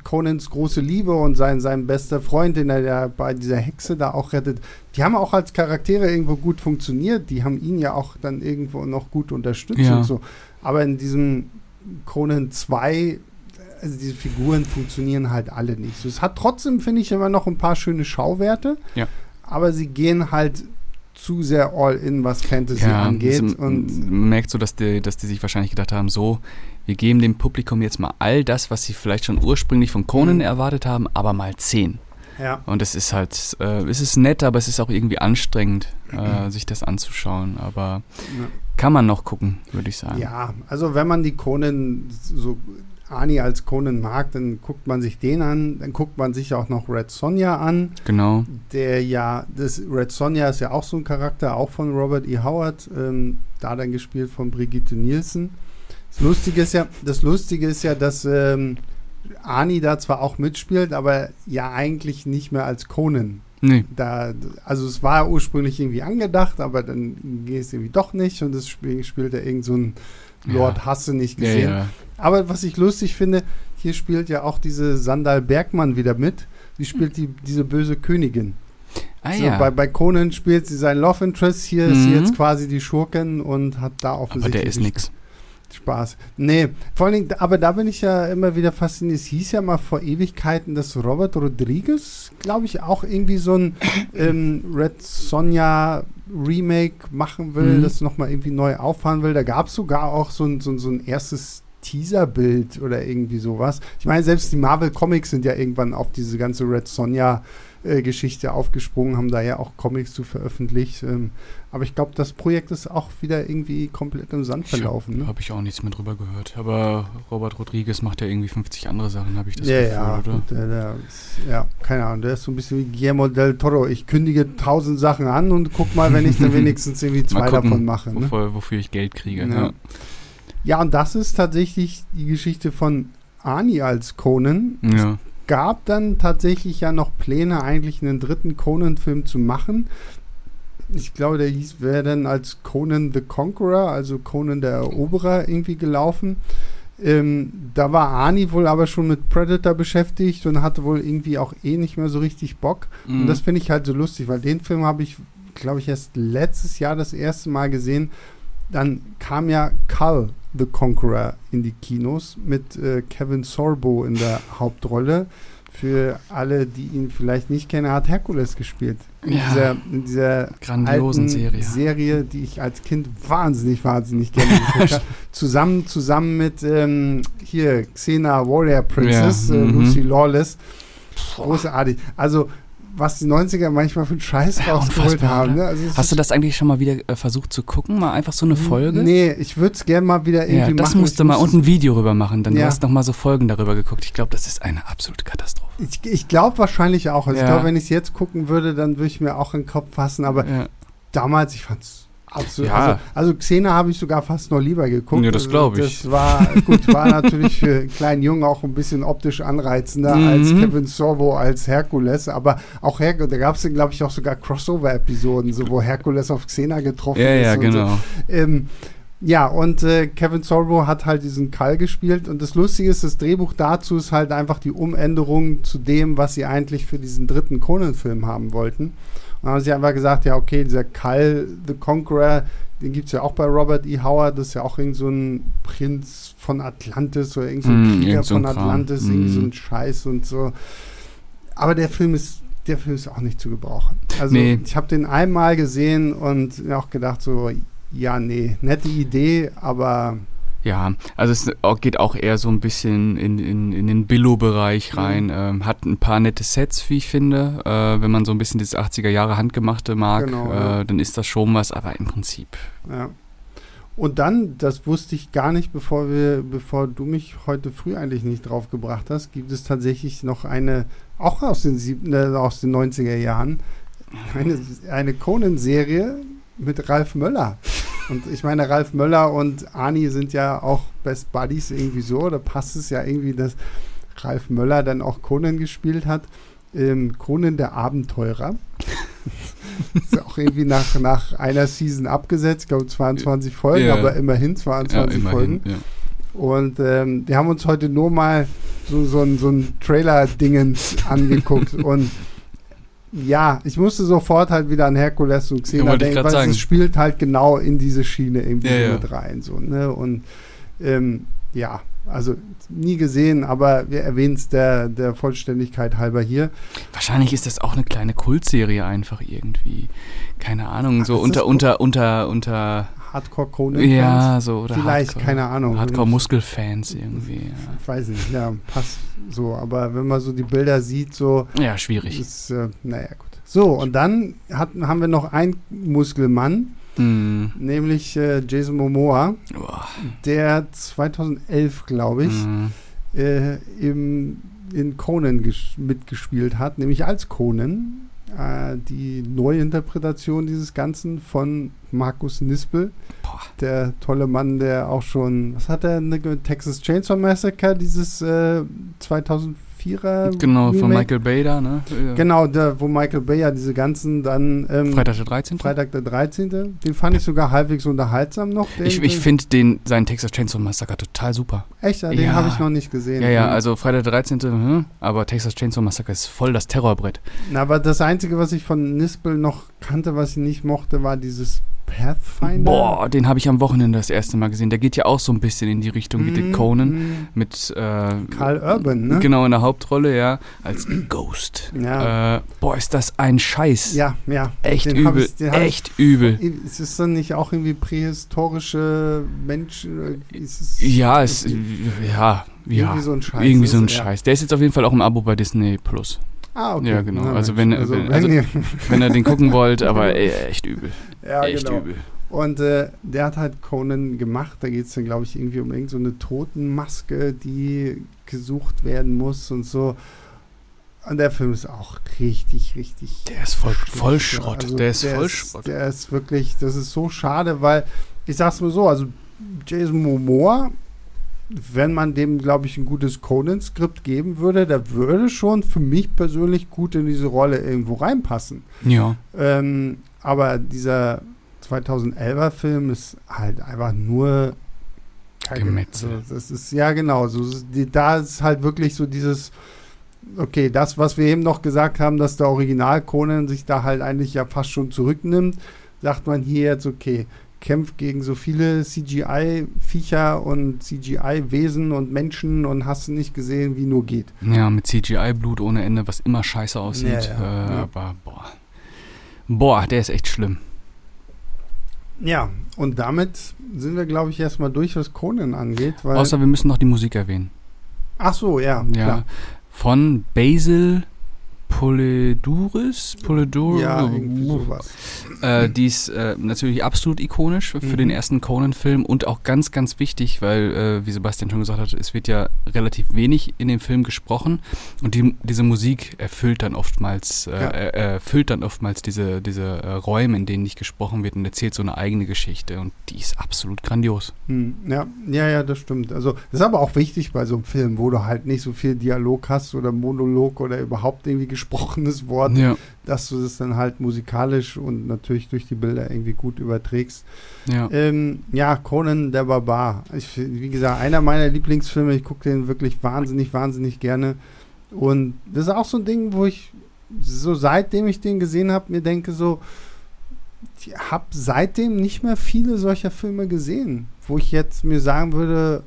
Conans große Liebe und sein, sein bester Freund, den er ja bei dieser Hexe da auch rettet, die haben auch als Charaktere irgendwo gut funktioniert. Die haben ihn ja auch dann irgendwo noch gut unterstützt Ja. und so. Aber in diesem Conan 2 also diese Figuren funktionieren halt alle nicht. So, es hat trotzdem, finde ich, immer noch ein paar schöne Schauwerte. Ja. Aber sie gehen halt zu sehr all in, was Fantasy Ja, angeht. und man merkt so, dass die, dass die sich wahrscheinlich gedacht haben, so, wir geben dem Publikum jetzt mal all das, was sie vielleicht schon ursprünglich von Conan Mhm. erwartet haben, aber mal zehn. Ja. Und es ist halt, äh, es ist nett, aber es ist auch irgendwie anstrengend, äh, sich das anzuschauen. Aber kann man noch gucken, würde ich sagen. ja, also wenn man die Conan so Ani als Conan mag, dann guckt man sich den an, dann guckt man sich auch noch Red Sonja an, Genau. der ja, das Red Sonja ist ja auch so ein Charakter, auch von Robert E. Howard, ähm, da dann gespielt von Brigitte Nielsen. Das Lustige ist ja, das Lustige ist ja, dass ähm, Ani da zwar auch mitspielt, aber ja eigentlich nicht mehr als Conan. Nee. Da, also es war ursprünglich irgendwie angedacht, aber dann ging es irgendwie doch nicht und es spiel, spielt er irgend so ein Lord Ja. Hasse nicht Ja, gesehen. ja. Aber was ich lustig finde, hier spielt ja auch diese Sandal Bergmann wieder mit. Die spielt die, diese böse Königin. Ah so, ja. bei, bei Conan spielt sie sein Love Interest. Hier ist sie Mhm. jetzt quasi die Schurken und hat da aber offensichtlich der ist nix. Spaß. Nee, vor allen Dingen, aber da bin ich ja immer wieder fasziniert. Es hieß ja mal vor Ewigkeiten, dass Robert Rodriguez, glaube ich, auch irgendwie so ein ähm, Red Sonja Remake machen will, Mhm. das nochmal irgendwie neu auffahren will. Da gab es sogar auch so ein, so, ein- so ein erstes Teaserbild oder irgendwie sowas. Ich meine, selbst die Marvel Comics sind ja irgendwann auf diese ganze Red Sonja äh, Geschichte aufgesprungen, haben da ja auch Comics zu veröffentlicht. Ähm, aber ich glaube, das Projekt ist auch wieder irgendwie komplett im Sand verlaufen. Ne? Habe ich auch nichts mehr drüber gehört. Aber Robert Rodriguez macht ja irgendwie 50 andere Sachen, habe ich das ja, Gefühl, ja, oder? der, der ist, ja, keine Ahnung, der ist so ein bisschen wie Guillermo del Toro. Ich kündige tausend Sachen an und guck mal, wenn ich dann wenigstens irgendwie zwei gucken, davon mache. Ne? Wofür, wofür ich Geld kriege. Ja. Ja. Ja, und das ist tatsächlich die Geschichte von Ani als Conan. ja. gab dann tatsächlich ja noch Pläne, eigentlich einen dritten Conan-Film zu machen. Ich glaube, der hieß, wäre dann als Conan the Conqueror, also Conan der Eroberer, irgendwie gelaufen. Ähm, da war Ani wohl aber schon mit Predator beschäftigt und hatte wohl irgendwie auch eh nicht mehr so richtig Bock. Mhm. Und das finde ich halt so lustig, weil den Film habe ich, glaube ich, erst letztes Jahr das erste Mal gesehen. Dann kam ja Cull the Conqueror in die Kinos mit äh, Kevin Sorbo in der Hauptrolle. Für alle, die ihn vielleicht nicht kennen, hat Herkules gespielt. In Ja. dieser, in dieser Grandiosen Serie. Serie, die ich als Kind wahnsinnig, wahnsinnig gerne geguckt habe. Zusammen, zusammen mit ähm, hier Xena Warrior Princess, Ja, äh, mhm. Lucy Lawless. Großartig. Also, was die 90er manchmal für einen Scheiß Ja, rausgeholt haben. Ne? Also, Hast du das eigentlich schon mal wieder äh, versucht zu gucken? Mal einfach so eine Folge? Nee, ich würde es gerne mal wieder irgendwie Ja, das machen. musst Ich du mal und ein Video rüber machen. Dann Ja. du hast noch mal so Folgen darüber geguckt. Ich glaube, das ist eine absolute Katastrophe. Ich, ich glaube wahrscheinlich auch. Also ich Ja. glaube, wenn ich es jetzt gucken würde, dann würde ich mir auch in den Kopf fassen. Aber damals, ich fand es absolut. Ja. Also, also Xena habe ich sogar fast noch lieber geguckt. Ja, das Also glaub ich. Das war, gut, war natürlich für einen kleinen Jungen auch ein bisschen optisch anreizender Mhm. als Kevin Sorbo als Herkules. Aber auch Herkules, da gab es, glaube ich, auch sogar Crossover-Episoden, so, wo Herkules auf Xena getroffen ja, ist. ja, und so. genau. Ähm, ja, und äh, Kevin Sorbo hat halt diesen Kall gespielt. Und das Lustige ist, das Drehbuch dazu ist halt einfach die Umänderung zu dem, was sie eigentlich für diesen dritten Conan-Film haben wollten. Dann haben sie einfach gesagt, ja, okay, dieser Kyle the Conqueror, den gibt es ja auch bei Robert E. Howard, das ist ja auch irgend so ein Prinz von Atlantis oder irgend so ein Mm, Krieger so von. Atlantis, irgendwie so Mm. ein Scheiß und so. Aber der Film ist, der Film ist auch nicht zu gebrauchen. Also Nee. ich habe den einmal gesehen und mir auch gedacht so, ja, nee, nette Idee, aber Ja, also es geht auch eher so ein bisschen in, in, in den Billo-Bereich Mhm. rein. Ähm, hat ein paar nette Sets, wie ich finde. Äh, wenn man so ein bisschen dieses 80er Jahre Handgemachte mag, Genau, ja. äh, dann ist das schon was, aber im Prinzip. Ja. Und dann, das wusste ich gar nicht, bevor wir, bevor du mich heute früh eigentlich nicht drauf gebracht hast, gibt es tatsächlich noch eine, auch aus den, sieb- äh, aus den 90er Jahren, eine, eine Conan-Serie mit Ralf Möller. Und ich meine, Ralf Möller und Ani sind ja auch Best Buddies irgendwie so. Da passt es ja irgendwie, dass Ralf Möller dann auch Conan gespielt hat. Ähm, Conan der Abenteurer. ist auch irgendwie nach, nach einer Season abgesetzt, ich glaube 22 Folgen, Ja. aber immerhin 22 Folgen. Ja. Und ähm, wir haben uns heute nur mal so, so ein, so ein Trailer-Dingens angeguckt. und ja, ich musste sofort halt wieder an Herkules und Xena ich denken, weil sagen. es spielt halt genau in diese Schiene irgendwie Ja, ja. mit rein. So, ne? Und ähm, ja, also nie gesehen, aber wir erwähnen es der, der Vollständigkeit halber hier. Wahrscheinlich ist das auch eine kleine Kultserie einfach irgendwie. Keine Ahnung, Ach, so unter, unter, unter, unter, Hardcore Conan. ja, so, oder Vielleicht, Hardcore, keine Ahnung. Hardcore-Muskelfans irgendwie. Ja. Ich weiß nicht, ja, passt so. Aber wenn man so die Bilder sieht, so, ja, schwierig. ist, äh, naja, gut. So, und dann hatten, haben wir noch einen Muskelmann, Mm. nämlich äh, Jason Momoa, Boah. der 2011, glaube ich, Mm. äh, im, in Conan ges- mitgespielt hat, nämlich als Conan. Äh, die Neuinterpretation dieses Ganzen von Markus Nispel, Boah. der tolle Mann, der auch schon, was hat er, Texas Chainsaw Massacre, dieses äh, 2004er Genau, von Remake? Michael Bay da, ne? Genau, der, wo Michael Bay ja diese ganzen dann ähm, Freitag der 13. Freitag der 13. Den fand ich sogar halbwegs unterhaltsam noch. Den, Ich, ich finde den, seinen Texas Chainsaw Massacre total super. Echt, ja, den Ja. habe ich noch nicht gesehen. Ja, ja, Mhm. also Freitag der 13., hm, aber Texas Chainsaw Massacre ist voll das Terrorbrett. Na, aber das Einzige, was ich von Nispel noch kannte, was ich nicht mochte, war dieses Pathfinder. Boah, den habe ich am Wochenende das erste Mal gesehen. Der geht ja auch so ein bisschen in die Richtung wie Mhm, der Conan mhm. mit äh, Karl Urban, ne? Genau, in der Hauptrolle, ja, als Ghost. Ja. Äh, boah, ist das ein Scheiß. Ja, ja. Echt Den übel, ich- den hab ich- echt übel. Ist es dann nicht auch irgendwie prähistorische Menschen? Ist es Ja, es, ja, ja. Irgendwie so ein Scheiß. Irgendwie so ein. Scheiß. Der ist jetzt auf jeden Fall auch im Abo bei Disney Plus. Ah, okay. Ja, genau. Na, Also Mensch. wenn- wenn- also- Wenn ihr den gucken wollt, aber ey, echt übel. ja, echt genau. übel. Und äh, der hat halt Conan gemacht. Da geht es dann, glaube ich, irgendwie um irgendeine so eine Totenmaske, die gesucht werden muss und so. Und der Film ist auch richtig, richtig. Der ist voll, voll. Schrott. Also der ist voll ist, Schrott. Der ist wirklich, das ist so schade, weil ich sag's mal so, also Jason Momoa, wenn man dem, glaube ich, ein gutes Conan-Skript geben würde, der würde schon für mich persönlich gut in diese Rolle irgendwo reinpassen. Ja. Ähm, aber dieser 2011er Film ist halt einfach nur. Gemetzel. Also das ist ja genau. So, da ist halt wirklich so dieses. Okay, das, was wir eben noch gesagt haben, dass der Original Conan sich da halt eigentlich ja fast schon zurücknimmt, sagt man hier jetzt, okay, kämpft gegen so viele CGI-Viecher und CGI-Wesen und Menschen und hast nicht gesehen, wie nur geht. Ja, mit CGI-Blut ohne Ende, was immer scheiße aussieht. Ja, ja, äh, ja. Aber boah. Boah, der ist echt schlimm. Ja, und damit sind wir, glaube ich, erstmal durch, was Conan angeht. Weil, Außer wir müssen noch die Musik erwähnen. ach so, ja, Ja. klar. Von Basil Poliduris? Polidur Ja, sowas. Äh, die ist äh, natürlich absolut ikonisch für Mhm. den ersten Conan-Film und auch ganz, ganz wichtig, weil, äh, wie Sebastian schon gesagt hat, es wird ja relativ wenig in dem Film gesprochen und die, diese Musik erfüllt dann oftmals, äh, Ja. er- erfüllt dann oftmals diese, diese äh, Räume, in denen nicht gesprochen wird und erzählt so eine eigene Geschichte und die ist absolut grandios. Hm, ja, ja, ja, das stimmt. Also, das ist aber auch wichtig bei so einem Film, wo du halt nicht so viel Dialog hast oder Monolog oder überhaupt irgendwie gesprochenes Wort, Ja, dass du das dann halt musikalisch und natürlich durch die Bilder irgendwie gut überträgst. ja. Ähm, ja, Conan der Barbar. Ich, wie gesagt, einer meiner Lieblingsfilme. Ich gucke den wirklich wahnsinnig, wahnsinnig gerne. Und das ist auch so ein Ding, wo ich so seitdem ich den gesehen habe, mir denke so, ich habe seitdem nicht mehr viele solcher Filme gesehen, wo ich jetzt mir sagen würde,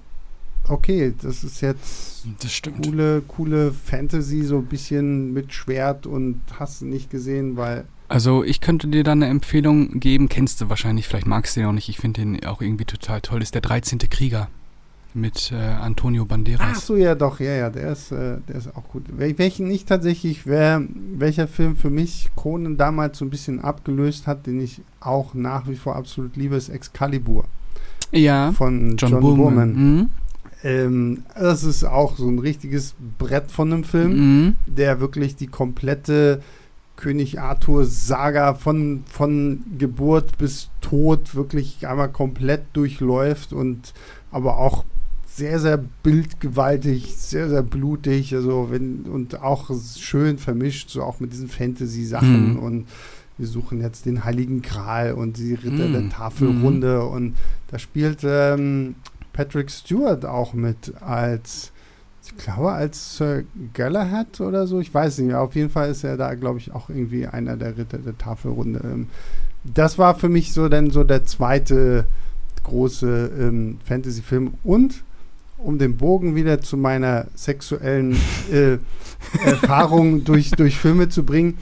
okay, das ist jetzt Das coole, coole Fantasy, so ein bisschen mit Schwert und hast nicht gesehen, weil Also ich könnte dir da eine Empfehlung geben, kennst du wahrscheinlich, vielleicht magst du den auch nicht, ich finde den auch irgendwie total toll, ist der 13. Krieger mit äh, Antonio Ach Banderas. so, ja doch, ja, ja, der ist, äh, der ist auch gut. Wel welchen nicht tatsächlich, wer, welcher Film für mich Conan damals so ein bisschen abgelöst hat, den ich auch nach wie vor absolut liebe, ist Excalibur Ja, von John, John, Boorman. Boorman. Mhm. Ähm, das ist auch so ein richtiges Brett von einem Film, Mhm. der wirklich die komplette König Arthur Saga von, von Geburt bis Tod wirklich einmal komplett durchläuft und aber auch sehr, sehr bildgewaltig, sehr, sehr blutig, also wenn, und auch schön vermischt, so auch mit diesen Fantasy-Sachen Mhm. und wir suchen jetzt den Heiligen Gral und die Ritter Mhm. der Tafelrunde und da spielt ähm, Patrick Stewart auch mit als, ich glaube, als Sir Galahad oder so, ich weiß nicht mehr, auf jeden Fall ist er da, glaube ich, auch irgendwie einer der Ritter der Tafelrunde. Ähm, das war für mich so dann so der zweite große ähm, Fantasy-Film und um den Bogen wieder zu meiner sexuellen äh, Erfahrung durch, durch Filme zu bringen.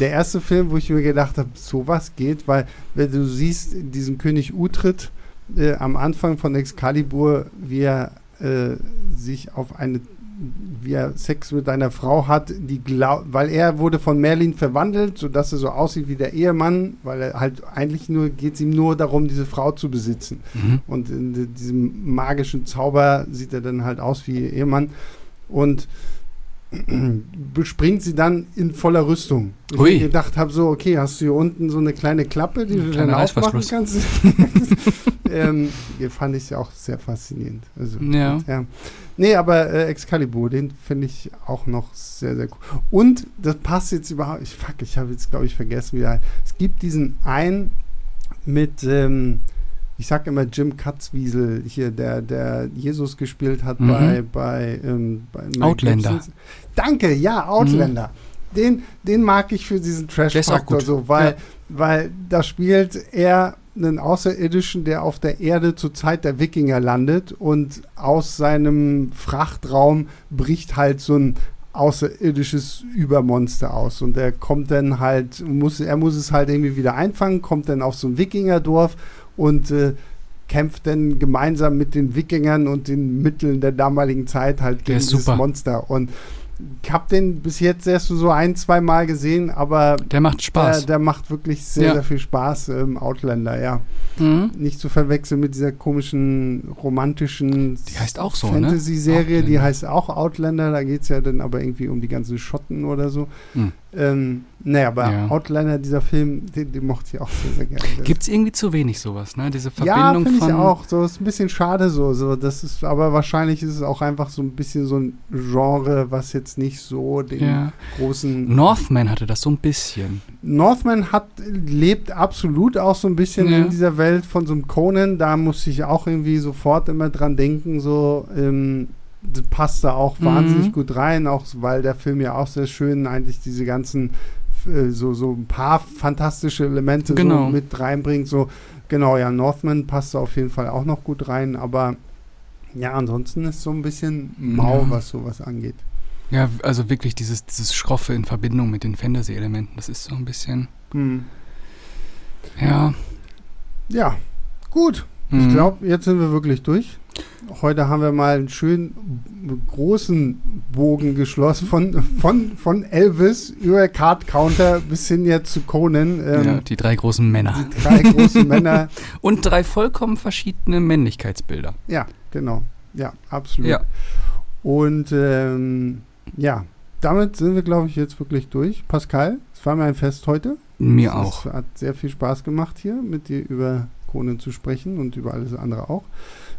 Der erste Film, wo ich mir gedacht habe, sowas geht, weil wenn du siehst, diesen König Uhtred äh, am Anfang von Excalibur, wie er äh, sich auf eine wie er Sex mit einer Frau hat, die glaub, weil er wurde von Merlin verwandelt, sodass er so aussieht wie der Ehemann, weil er halt eigentlich nur geht es ihm nur darum, diese Frau zu besitzen. Mhm. Und in di- diesem magischen Zauber sieht er dann halt aus wie ihr Ehemann. Und bespringt sie dann in voller Rüstung. Ich Hui. gedacht habe so, okay, hast du hier unten so eine kleine Klappe, die Ein du dann aufmachen kannst? ähm, fand ich ja auch sehr faszinierend. Also, Ja. ja. Nee, aber äh, Excalibur, den finde ich auch noch sehr, sehr cool. Und das passt jetzt überhaupt, ich fuck, ich habe jetzt, glaube ich, vergessen, wie er heißt. Es gibt diesen einen mit, ähm, ich sag immer Jim Katzwiesel, hier, der, der Jesus gespielt hat Mhm. bei, bei, ähm, bei Outlander. Mhm. Gibsons. Danke, ja, Outlander. Den, den mag ich für diesen Trash-Faktor so, weil, Ja. weil da spielt er einen Außerirdischen, der auf der Erde zur Zeit der Wikinger landet und aus seinem Frachtraum bricht halt so ein außerirdisches Übermonster aus und er kommt dann halt, muss, er muss es halt irgendwie wieder einfangen, kommt dann auf so ein Wikingerdorf und äh, kämpft dann gemeinsam mit den Wikingern und den Mitteln der damaligen Zeit halt gegen dieses. Monster und habe den bis jetzt erst so ein, zwei Mal gesehen, aber Der macht Spaß. der, der macht wirklich sehr, Ja. sehr viel Spaß im Outlander, ja. mhm. Nicht zu verwechseln mit dieser komischen romantischen Die heißt auch so, ne? Fantasy-Serie, die Outlander. heißt auch Outlander, da geht es ja dann aber irgendwie um die ganzen Schotten oder so. Hm. Ähm, naja, aber Ja. Outlander, dieser Film, den, den mochte ich auch sehr, sehr gerne. Gibt es irgendwie zu wenig sowas, ne? Diese ja, Verbindung ich von. auch. So ist ein bisschen schade so. so. Das ist, aber wahrscheinlich ist es auch einfach so ein bisschen so ein Genre, was jetzt nicht so den Ja. großen Northman hatte das so ein bisschen. Northman hat, lebt absolut auch so ein bisschen Ja. in dieser Welt von so einem Conan. Da musste ich auch irgendwie sofort immer dran denken, so, ähm, das passt da auch Mhm. wahnsinnig gut rein, auch weil der Film ja auch sehr schön eigentlich diese ganzen, äh, so, so ein paar fantastische Elemente Genau. so mit reinbringt. So, genau, ja, Northman passt da auf jeden Fall auch noch gut rein, aber ja, ansonsten ist so ein bisschen mau, Ja. was sowas angeht. Ja, also wirklich dieses, dieses Schroffe in Verbindung mit den Fantasy-Elementen, das ist so ein bisschen. Hm. Ja. Ja, gut. Ich mhm. glaube, jetzt sind wir wirklich durch. Heute haben wir mal einen schönen großen Bogen geschlossen von, von, von Elvis über Card Counter bis hin jetzt zu Conan. Ähm, ja, die drei großen Männer. die drei großen Männer. Und drei vollkommen verschiedene Männlichkeitsbilder. Ja, genau. Ja, absolut. Ja. Und ähm, ja, damit sind wir, glaube ich, jetzt wirklich durch. Pascal, es war mir ein Fest heute. Mir Es auch. hat sehr viel Spaß gemacht hier mit dir über Conan zu sprechen und über alles andere auch.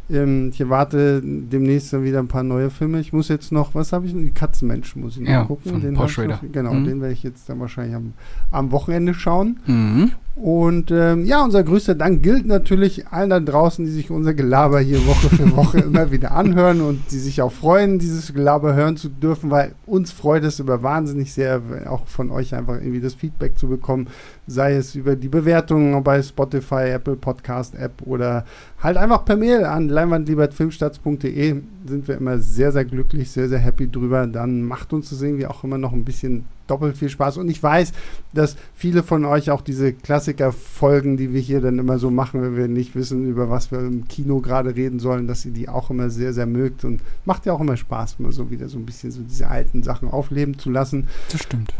Ähm, ich erwarte demnächst dann wieder ein paar neue Filme. Ich muss jetzt noch, was habe ich denn? Die Katzenmensch muss ich noch Ja, gucken. von Den Paul Schrader. noch- Genau, Mhm. den werde ich jetzt dann wahrscheinlich am, am Wochenende schauen. Mhm. Und ähm, ja, unser größter Dank gilt natürlich allen da draußen, die sich unser Gelaber hier Woche für Woche immer wieder anhören und die sich auch freuen, dieses Gelaber hören zu dürfen, weil uns freut es über wahnsinnig sehr, auch von euch einfach irgendwie das Feedback zu bekommen, sei es über die Bewertungen bei Spotify, Apple Podcast App oder halt einfach per Mail an leinwandliebertfilmstarts.de sind wir immer sehr, sehr glücklich, sehr, sehr happy drüber. Dann macht uns das irgendwie auch immer noch ein bisschen doppelt viel Spaß. Und ich weiß, dass viele von euch auch diese Klassiker-Folgen, die wir hier dann immer so machen, wenn wir nicht wissen, über was wir im Kino gerade reden sollen, dass ihr die auch immer sehr, sehr mögt. Und macht ja auch immer Spaß, mal so wieder so ein bisschen so diese alten Sachen aufleben zu lassen. Das stimmt.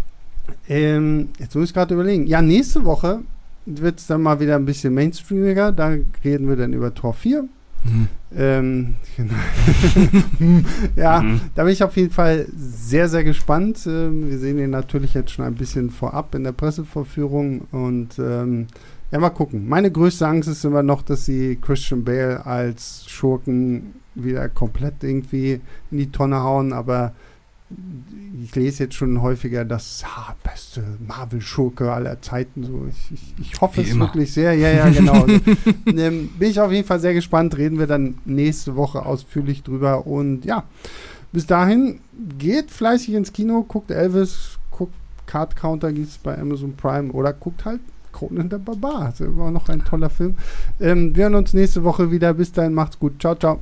Ähm, jetzt muss ich gerade überlegen. Ja, nächste Woche wird es dann mal wieder ein bisschen mainstreamiger. Da reden wir dann über Tor 4. Mhm. Ähm, genau. ja, Mhm. da bin ich auf jeden Fall sehr, sehr gespannt. Ähm, wir sehen ihn natürlich jetzt schon ein bisschen vorab in der Pressevorführung und ähm, ja, mal gucken. Meine größte Angst ist immer noch, dass sie Christian Bale als Schurken wieder komplett irgendwie in die Tonne hauen, aber ich lese jetzt schon häufiger, das ah, beste Marvel-Schurke aller Zeiten. So, ich, ich, ich hoffe Wie es immer. wirklich sehr. Ja, ja, genau. Also, ähm, bin ich auf jeden Fall sehr gespannt. Reden wir dann nächste Woche ausführlich drüber. Und ja, bis dahin geht fleißig ins Kino, guckt Elvis, guckt Card Counter, gibt es bei Amazon Prime oder guckt halt Conan der Barbar. Das ist immer noch ein toller Film. Ähm, wir hören uns nächste Woche wieder. Bis dahin, macht's gut. Ciao, ciao.